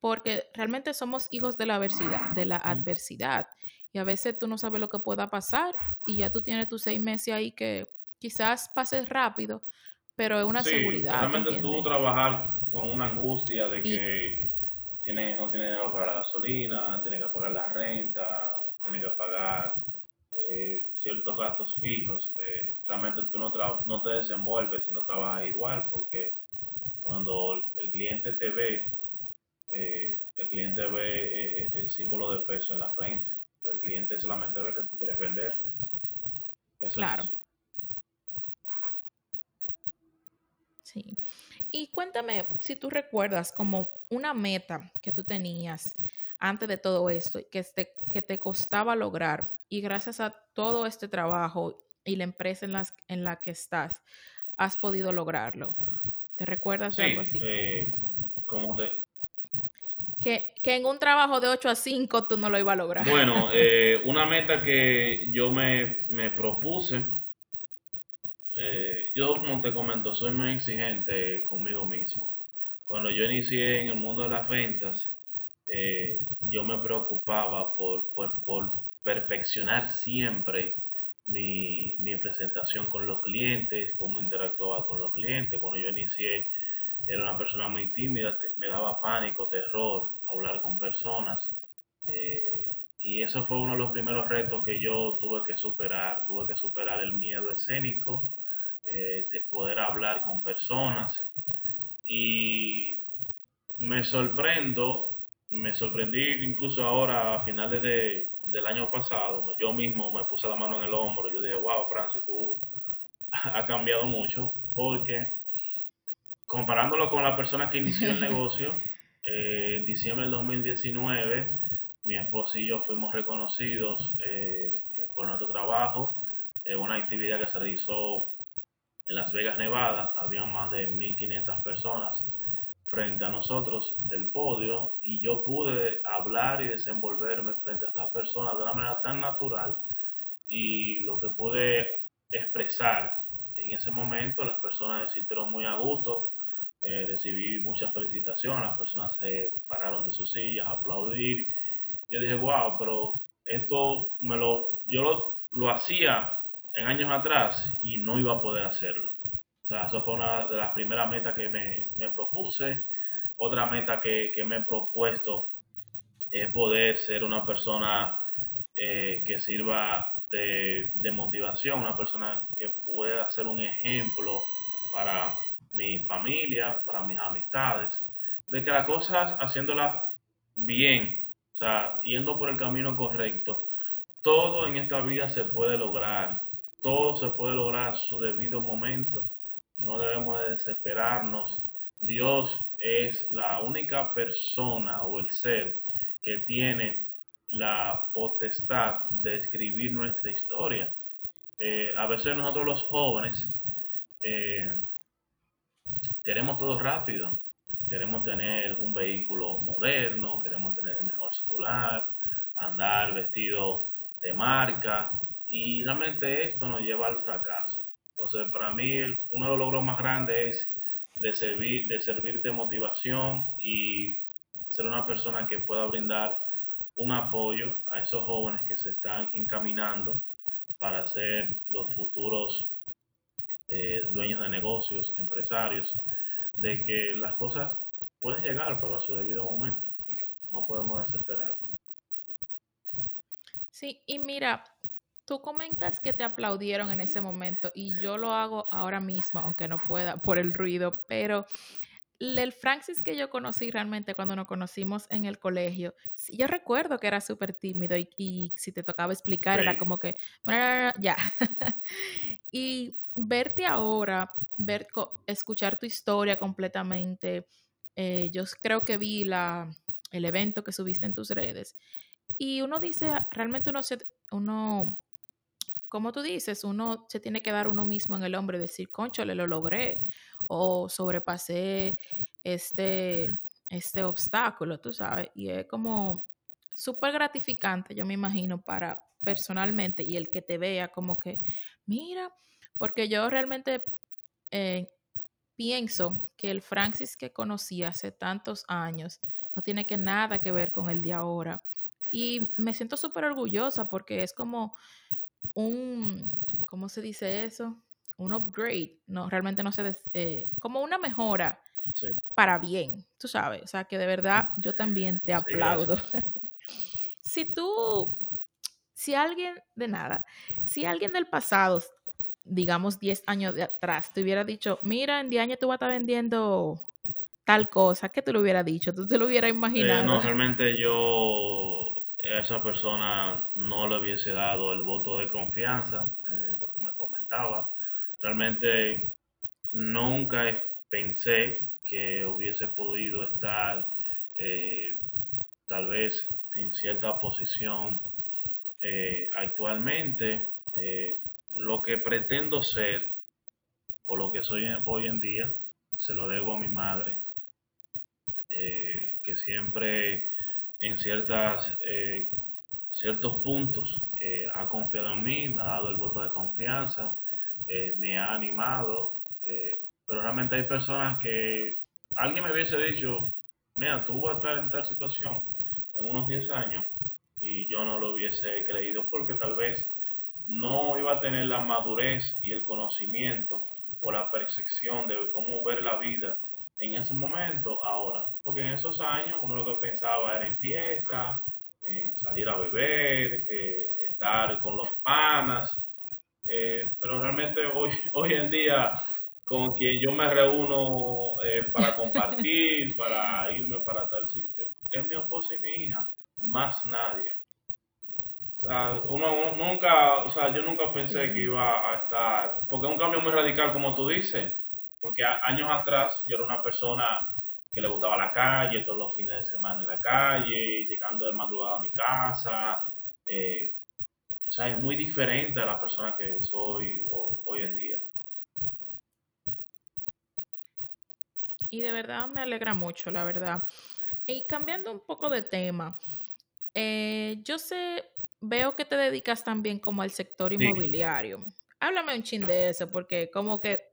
porque realmente somos hijos de la adversidad, de la adversidad y a veces tú no sabes lo que pueda pasar y ya tú tienes tus seis meses ahí que quizás pases rápido, pero es una seguridad. Realmente tú trabajar con una angustia de que tiene, no tiene dinero para la gasolina, tiene que pagar la renta, tiene que pagar eh, ciertos gastos fijos, eh, realmente tú no, no te desenvuelves y no trabajas igual porque cuando el cliente te ve, eh, el cliente ve el símbolo de peso en la frente el cliente solamente ve que tú quieres venderle. claro. sí. Y cuéntame si tú recuerdas como una meta que tú tenías antes de todo esto, que te, que te costaba lograr y gracias a todo este trabajo y la empresa en, las, en la que estás, has podido lograrlo. ¿Te recuerdas de algo así? Eh, como te, que, en un trabajo de 8 a 5 tú no lo ibas a lograr. Bueno, eh, una meta que yo me, propuse, eh, yo como te comento, soy muy exigente conmigo mismo. Cuando yo inicié en el mundo de las ventas, eh, yo me preocupaba por, perfeccionar siempre mi, mi presentación con los clientes, cómo interactuaba con los clientes. Cuando yo inicié era una persona muy tímida, me daba pánico, terror hablar con personas. Eh, y eso fue uno de los primeros retos que yo tuve que superar. Tuve que superar el miedo escénico, eh, de poder hablar con personas. Y me sorprendo, me sorprendí incluso ahora a finales de, del año pasado, yo mismo me puse la mano en el hombro yo dije, wow, Francis, tú has cambiado mucho porque comparándolo con la persona que inició el negocio, eh, en diciembre del 2019, mi esposa y yo fuimos reconocidos eh, por nuestro trabajo, en una actividad que se realizó en Las Vegas, Nevada, había más de 1.500 personas frente a nosotros del podio y yo pude hablar y desenvolverme frente a estas personas de una manera tan natural y lo que pude expresar. En ese momento, las personas se sintieron muy a gusto, eh, recibí muchas felicitaciones, las personas se pararon de sus sillas a aplaudir. Yo dije, wow, pero esto me lo, yo lo, lo hacía en años atrás y no iba a poder hacerlo. O sea, eso fue una de las primeras metas que me, me propuse. Otra meta que, que, me he propuesto es poder ser una persona eh, que sirva de, de, motivación, una persona que pueda ser un ejemplo para mi familia, para mis amistades, de que las cosas haciéndolas bien, o sea, yendo por el camino correcto, todo en esta vida se puede lograr, todo se puede lograr a su debido momento, no debemos de desesperarnos. Dios es la única persona o el ser que tiene la potestad de escribir nuestra historia. Eh, a veces nosotros los jóvenes eh, queremos todo rápido. Queremos tener un vehículo moderno, queremos tener el mejor celular, andar vestido de marca y realmente esto nos lleva al fracaso. Entonces, para mí, uno de los logros más grandes es de servir, de servir de motivación y ser una persona que pueda brindar un apoyo a esos jóvenes que se están encaminando para ser los futuros eh, dueños de negocios, empresarios, de que las cosas pueden llegar, pero a su debido momento. No podemos desesperar. Sí, y mira, tú comentas que te aplaudieron en ese momento y yo lo hago ahora mismo, aunque no pueda por el ruido, pero el Francis que yo conocí realmente cuando nos conocimos en el colegio, yo recuerdo que era súper tímido y, si te tocaba explicar era como que, bueno, ya. y verte ahora, ver, escuchar tu historia completamente, eh, yo creo que vi la, el evento que subiste en tus redes y uno dice, realmente uno, se, uno como tú dices, uno se tiene que dar uno mismo en el hombro y decir, concho, le lo logré o sobrepasé este, este obstáculo, tú sabes. Y es como súper gratificante, yo me imagino, para personalmente y el que te vea como que, mira, porque yo realmente eh, pienso que el Francis que conocí hace tantos años no tiene que nada que ver con el de ahora. Y me siento súper orgullosa porque es como un, ¿cómo se dice eso? Un upgrade, no, realmente no sé, eh, como una mejora para bien, tú sabes, o sea que de verdad yo también te aplaudo. si tú, si alguien, de nada, si alguien del pasado, digamos 10 años de atrás, te hubiera dicho, mira, en 10 años tú vas a estar vendiendo tal cosa, ¿qué te lo hubiera dicho? ¿Tú te lo hubieras eh, imaginado? no, realmente yo esa persona no le hubiese dado el voto de confianza, en lo que me comentaba. Realmente nunca pensé que hubiese podido estar eh, tal vez en cierta posición eh, actualmente. Eh, lo que pretendo ser o lo que soy hoy en día se lo debo a mi madre, que siempre en ciertas, eh, ciertos puntos eh, ha confiado en mí, me ha dado el voto de confianza, eh, me ha animado, pero realmente hay personas que alguien me hubiese dicho, mira, tú vas a estar en tal situación en unos 10 años y yo no lo hubiese creído porque tal vez no iba a tener la madurez y el conocimiento o la percepción de cómo ver la vida en ese momento ahora. Porque en esos años uno lo que pensaba era en fiesta, en salir a beber, eh, estar con los panas. Eh, pero realmente hoy, hoy en día, con quien yo me reúno eh, para compartir, para irme para tal sitio, es mi esposa y mi hija, más nadie. O sea, uno, nunca, o sea, yo nunca pensé que iba a estar, porque es un cambio muy radical como tú dices, porque años atrás yo era una persona que le gustaba la calle, todos los fines de semana en la calle, llegando de madrugada a mi casa, eh, o sea, es muy diferente a la persona que soy hoy en día. Y de verdad me alegra mucho, la verdad. Y cambiando un poco de tema, eh, yo sé, veo que te dedicas también como al sector inmobiliario. Háblame un chin de eso, porque como que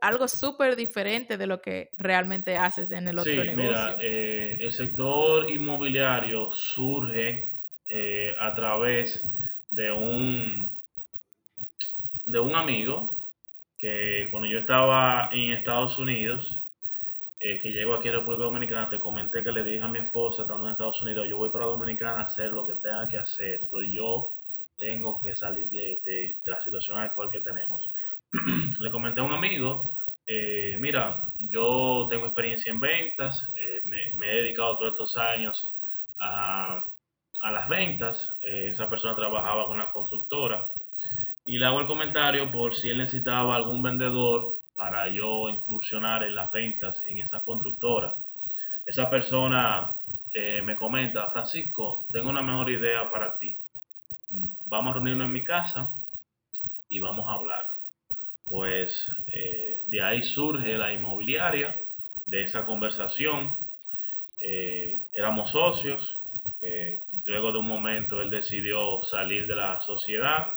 algo súper diferente de lo que realmente haces en el otro sí, negocio. Mira, eh, el sector inmobiliario surge eh, a través de un, de un amigo que cuando yo estaba en Estados Unidos, eh, que llego aquí a República Dominicana, te comenté que le dije a mi esposa, estando en Estados Unidos, yo voy para Dominicana a hacer lo que tenga que hacer, pero yo tengo que salir de, la situación actual que tenemos. le comenté a un amigo, eh, mira, yo tengo experiencia en ventas, eh, me, he dedicado todos estos años a, las ventas, esa persona trabajaba con una constructora, y le hago el comentario por si él necesitaba algún vendedor para yo incursionar en las ventas en esa constructora. Esa persona me comenta, Francisco, tengo una mejor idea para ti. Vamos a reunirnos en mi casa y vamos a hablar. Pues eh, de ahí surge la inmobiliaria, de esa conversación. Eh, éramos socios, eh, luego de un momento él decidió salir de la sociedad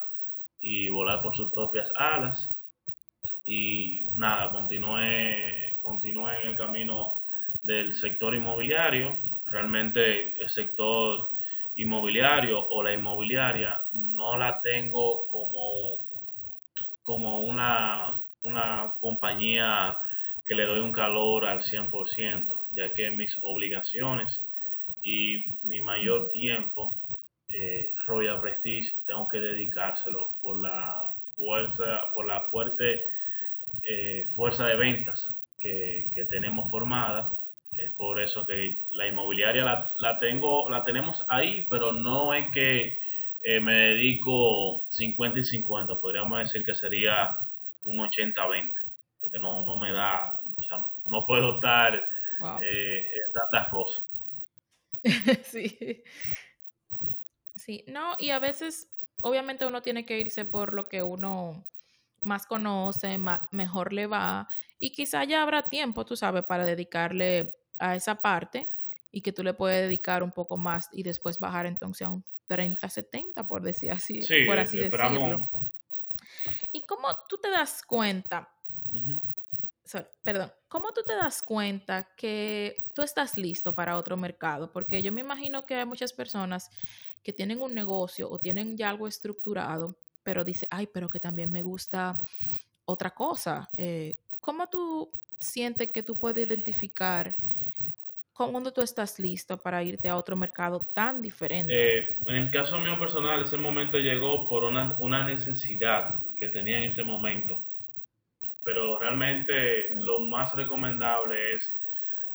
y volar por sus propias alas y nada, continué, continué en el camino del sector inmobiliario. Realmente el sector inmobiliario o la inmobiliaria no la tengo como, como una, una compañía que le doy un calor al 100%, ya que mis obligaciones y mi mayor tiempo, eh, Royal Prestige, tengo que dedicárselo por la fuerza, por la fuerte eh, fuerza de ventas que, tenemos formada. Es por eso que la inmobiliaria la, la, tengo, la tenemos ahí, pero no es que eh, me dedico 50 y 50. Podríamos decir que sería un 80-20, porque no, no me da, o sea, no, puedo estar eh, en tantas cosas. sí. Sí, no, y a veces, obviamente uno tiene que irse por lo que uno más conoce, mejor le va y quizá ya habrá tiempo, tú sabes, para dedicarle a esa parte y que tú le puedes dedicar un poco más y después bajar entonces a un 30-70, por decir así, por así decirlo. ¿Y cómo tú te das cuenta? perdón, ¿cómo tú te das cuenta que tú estás listo para otro mercado? Porque yo me imagino que hay muchas personas que tienen un negocio o tienen ya algo estructurado pero dice, ay, pero que también me gusta otra cosa. Eh, ¿Cómo tú sientes que tú puedes identificar cuando tú estás listo para irte a otro mercado tan diferente? Eh, en el caso mío personal, ese momento llegó por una, una necesidad que tenía en ese momento. Pero realmente lo más recomendable es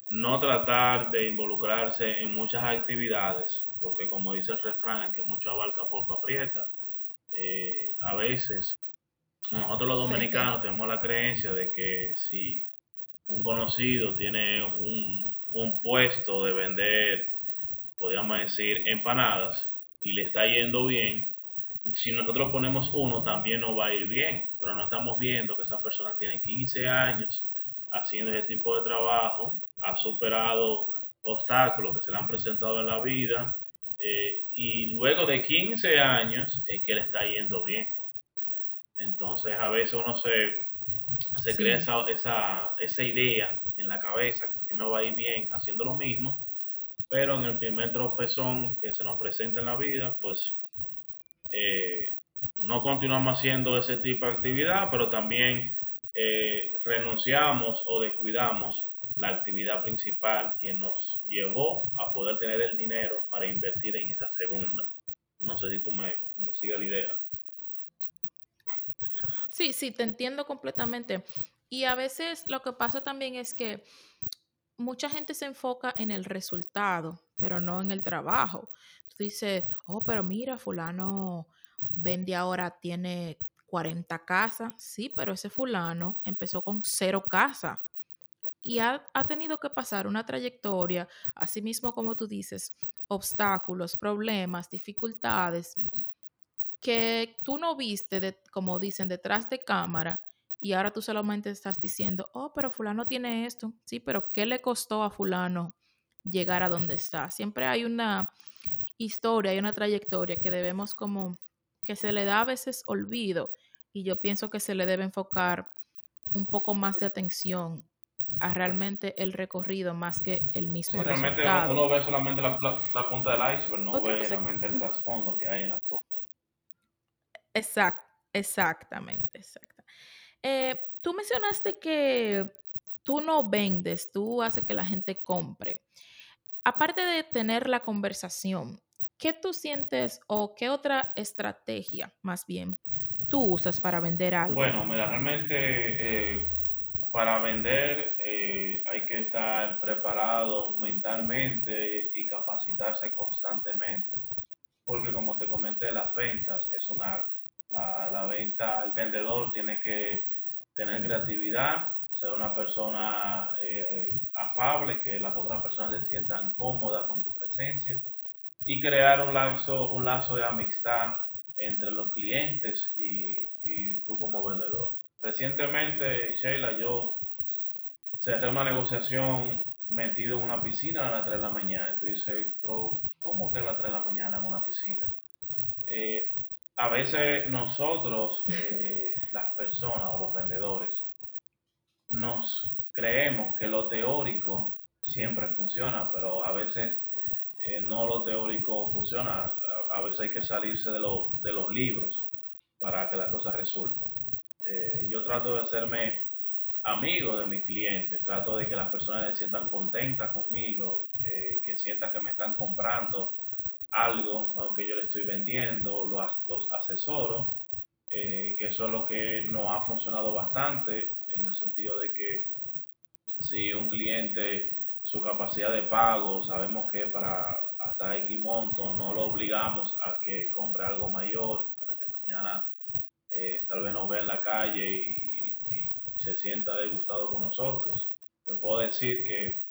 no tratar de involucrarse en muchas actividades, porque como dice el refrán, que mucho abarca poco aprieta, eh, a veces nosotros los dominicanos tenemos la creencia de que si un conocido tiene un, puesto de vender, podríamos decir, empanadas y le está yendo bien, si nosotros ponemos uno también nos va a ir bien, pero no estamos viendo que esa persona tiene 15 años haciendo ese tipo de trabajo, ha superado obstáculos que se le han presentado en la vida, eh, y luego de 15 años es que le está yendo bien. Entonces a veces uno se, se crea esa, esa, esa, idea en la cabeza que a mí me va a ir bien haciendo lo mismo, pero en el primer tropezón que se nos presenta en la vida, pues eh, no continuamos haciendo ese tipo de actividad, pero también eh, renunciamos o descuidamos la actividad principal que nos llevó a poder tener el dinero para invertir en esa segunda. No sé si tú me, me sigues la idea. Sí, sí, te entiendo completamente. Y a veces lo que pasa también es que mucha gente se enfoca en el resultado, pero no en el trabajo. Tú dices, oh, pero mira, fulano vende ahora, tiene 40 casas. Sí, pero ese fulano empezó con cero casas y ha, ha, tenido que pasar una trayectoria, así mismo como tú dices, obstáculos, problemas, dificultades, que tú no viste, de, como dicen, detrás de cámara, y ahora tú solamente estás diciendo, oh, pero fulano tiene esto, sí, pero ¿qué le costó a fulano llegar a donde está? Siempre hay una historia, hay una trayectoria que debemos como, que se le da a veces olvido, y yo pienso que se le debe enfocar un poco más de atención a realmente el recorrido más que el mismo sí, realmente resultado. uno ve solamente la, la, la punta del iceberg, no Otra ve cosa... realmente el trasfondo que hay en la foto. Exact, exactamente, exacto. Eh, tú mencionaste que tú no vendes, tú haces que la gente compre. Aparte de tener la conversación, ¿qué tú sientes o qué otra estrategia, más bien, tú usas para vender algo? Bueno, mira, realmente eh, para vender eh, hay que estar preparado mentalmente y capacitarse constantemente, porque como te comenté, las ventas es un arte. La, la venta, el vendedor tiene que tener sí. creatividad, ser una persona eh, eh, afable, que las otras personas se sientan cómodas con tu presencia y crear un lazo, un lazo de amistad entre los clientes y, y tú como vendedor. Recientemente, Sheila, yo cerré una negociación metido en una piscina a las 3 de la mañana. Tú dices, pero ¿cómo que a las 3 de la mañana en una piscina? Eh, a veces nosotros, eh, las personas o los vendedores, nos creemos que lo teórico siempre funciona, pero a veces eh, no lo teórico funciona. A, veces hay que salirse de, lo, de los libros para que las cosas resulten. Eh, yo trato de hacerme amigo de mis clientes, trato de que las personas se sientan contentas conmigo, que sientan que me están comprando algo ¿no? que yo le estoy vendiendo, los, los asesoro, eh, que eso es lo que nos ha funcionado bastante en el sentido de que si un cliente su capacidad de pago sabemos que para hasta X monto no lo obligamos a que compre algo mayor para que mañana eh, tal vez nos vea en la calle y, se sienta degustado con nosotros. Puedo decir que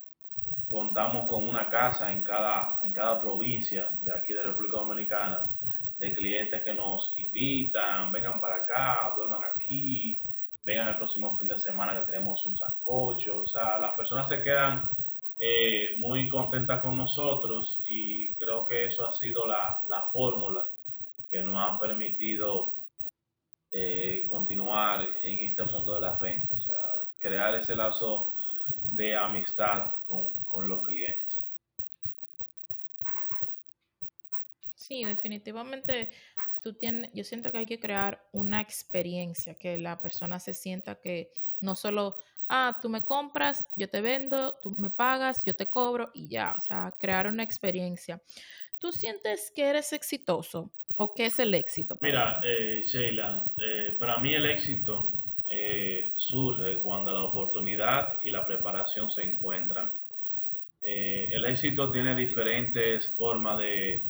contamos con una casa en cada, en cada provincia de aquí de República Dominicana de clientes que nos invitan, vengan para acá, duerman aquí, vengan el próximo fin de semana que tenemos un sancocho. O sea, las personas se quedan eh, muy contentas con nosotros y creo que eso ha sido la, la fórmula que nos ha permitido eh, continuar en este mundo de las ventas, crear ese lazo de amistad con, con los clientes. Sí, definitivamente tú tienes, yo siento que hay que crear una experiencia, que la persona se sienta que no solo, ah, tú me compras, yo te vendo, tú me pagas, yo te cobro y ya, o sea, crear una experiencia. ¿Tú sientes que eres exitoso o qué es el éxito? Mira, eh, Sheila, eh, para mí el éxito eh, surge cuando la oportunidad y la preparación se encuentran. Eh, el éxito tiene diferentes formas de,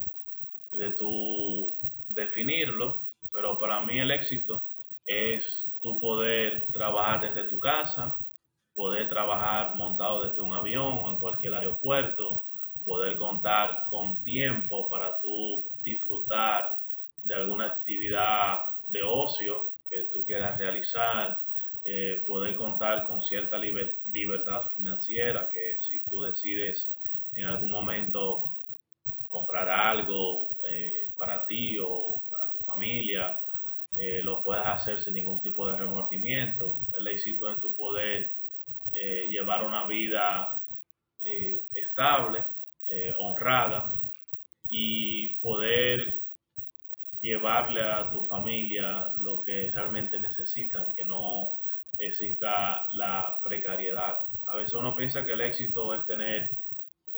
de tu definirlo, pero para mí el éxito es tu poder trabajar desde tu casa, poder trabajar montado desde un avión o en cualquier aeropuerto, poder contar con tiempo para tú disfrutar de alguna actividad de ocio tú quieras realizar, eh, poder contar con cierta liber libertad financiera, que si tú decides en algún momento comprar algo eh, para ti o para tu familia, eh, lo puedas hacer sin ningún tipo de remordimiento. El éxito es tu poder llevar una vida estable, honrada y poder llevarle a tu familia lo que realmente necesitan, que no exista la precariedad. A veces uno piensa que el éxito es tener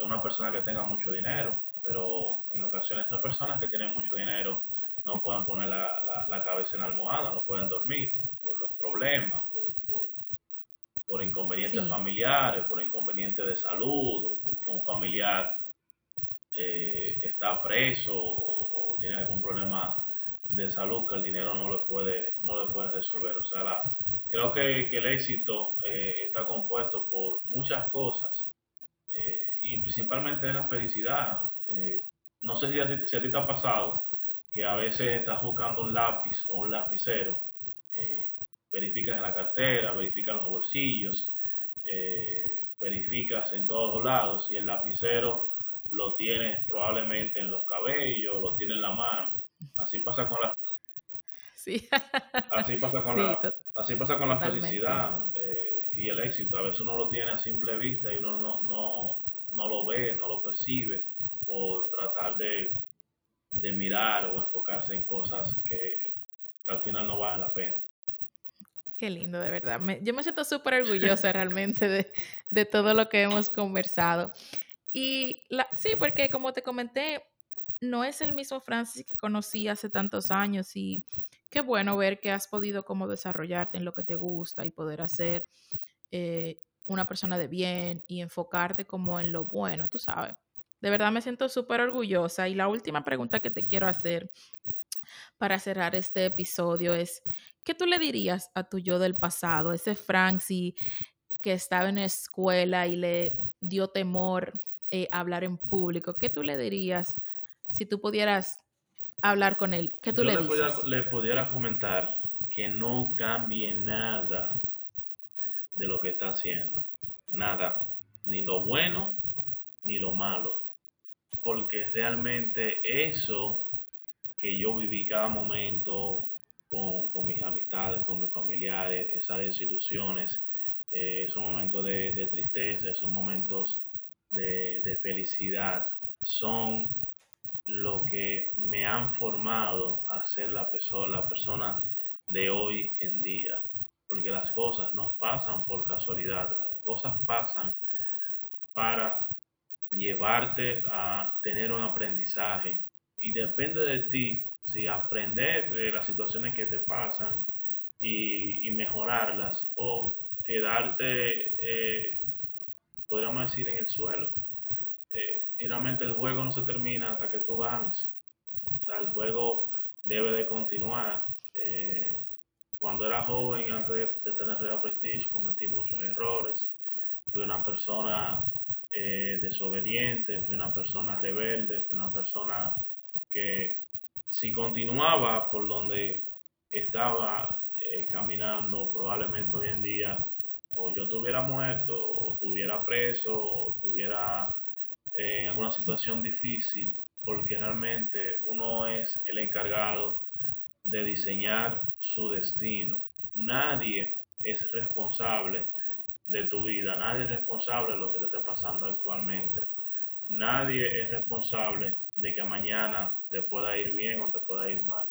una persona que tenga mucho dinero, pero en ocasiones esas personas que tienen mucho dinero no pueden poner la, la, la cabeza en la almohada, no pueden dormir por los problemas, por, por por inconvenientes familiares, por inconvenientes de salud, o porque un familiar eh, está preso tiene algún problema de salud que el dinero no le puede, no le puede resolver. O sea, la, creo que, el éxito eh, está compuesto por muchas cosas eh, y principalmente la felicidad. no sé si a, ti te ha pasado que a veces estás buscando un lápiz o un lapicero verificas en la cartera, verificas los bolsillos, eh, verificas en todos lados y el lapicero lo tienes probablemente en los cabellos, lo tienes en la mano. Así pasa con la sí. así pasa con la así pasa con la felicidad eh, y el éxito. A veces uno lo tiene a simple vista y uno no, no, no lo ve, no lo percibe por tratar de, de mirar o enfocarse en cosas que, que al final no valen la pena. Qué lindo, de verdad. yo me siento súper orgullosa realmente de, de, todo lo que hemos conversado. Y la, sí, porque como te comenté, no es el mismo Francis que conocí hace tantos años y qué bueno ver que has podido como desarrollarte en lo que te gusta y poder hacer eh, una persona de bien y enfocarte como en lo bueno, tú sabes. De verdad me siento súper orgullosa. Y la última pregunta que te quiero hacer para cerrar este episodio es, ¿qué tú le dirías a tu yo del pasado, ese Francis que estaba en la escuela y le dio temor eh, hablar en público? ¿Qué tú le dirías si tú pudieras hablar con él? ¿Qué tú le, dices? le pudiera comentar que no cambie nada de lo que está haciendo. Nada. Ni lo bueno ni lo malo. Porque realmente eso que yo viví cada momento con, mis amistades, con mis familiares, esas desilusiones, eh, esos momentos de, tristeza, esos momentos de, felicidad, son lo que me han formado a ser la, la persona de hoy en día. Porque las cosas no pasan por casualidad, las cosas pasan para llevarte a tener un aprendizaje, y depende de ti si aprender de las situaciones que te pasan y, mejorarlas o quedarte, eh, podríamos decir, en el suelo. Eh, realmente el juego no se termina hasta que tú ganes. O sea, el juego debe de continuar. Eh, cuando era joven, antes de, tener Real Prestige, cometí muchos errores. Fui una persona desobediente, fui una persona rebelde, fui una persona que si continuaba por donde estaba eh, caminando, probablemente hoy en día o yo estuviera muerto, o estuviera preso, o estuviera en alguna situación difícil, porque realmente uno es el encargado de diseñar su destino. Nadie es responsable de tu vida, nadie es responsable de lo que te esté pasando actualmente nadie es responsable de que mañana te pueda ir bien o te pueda ir mal.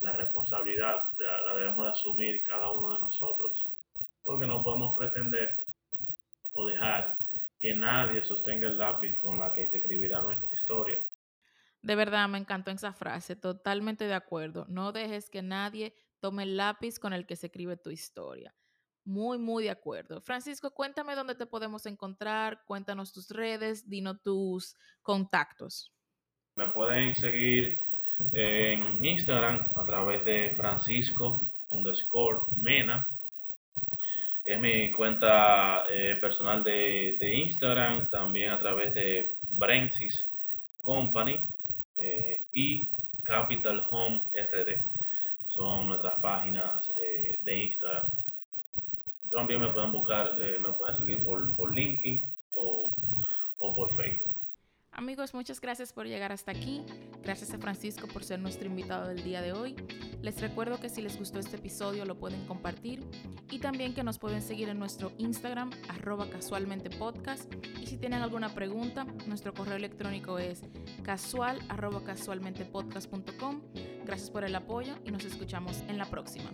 La responsabilidad la debemos de asumir cada uno de nosotros, porque no podemos pretender o dejar que nadie sostenga el lápiz con la que se escribirá nuestra historia. De verdad, me encantó esa frase, totalmente de acuerdo. No dejes que nadie tome el lápiz con el que se escribe tu historia. Muy, muy de acuerdo. Francisco, cuéntame dónde te podemos encontrar, cuéntanos tus redes, dinos tus contactos. Me pueden seguir en Instagram a través de Francisco underscore Mena. Es mi cuenta eh, personal de, Instagram, también a través de Brensis Company eh, y Capital Home RD. Son nuestras páginas eh, de Instagram también me pueden buscar, me pueden seguir por, por LinkedIn o, o por Facebook. Amigos, muchas gracias por llegar hasta aquí. Gracias a Francisco por ser nuestro invitado del día de hoy. Les recuerdo que si les gustó este episodio lo pueden compartir y también que nos pueden seguir en nuestro Instagram arroba casualmente podcast y si tienen alguna pregunta, nuestro correo electrónico es casual arroba casualmentepodcast.com. Gracias por el apoyo y nos escuchamos en la próxima.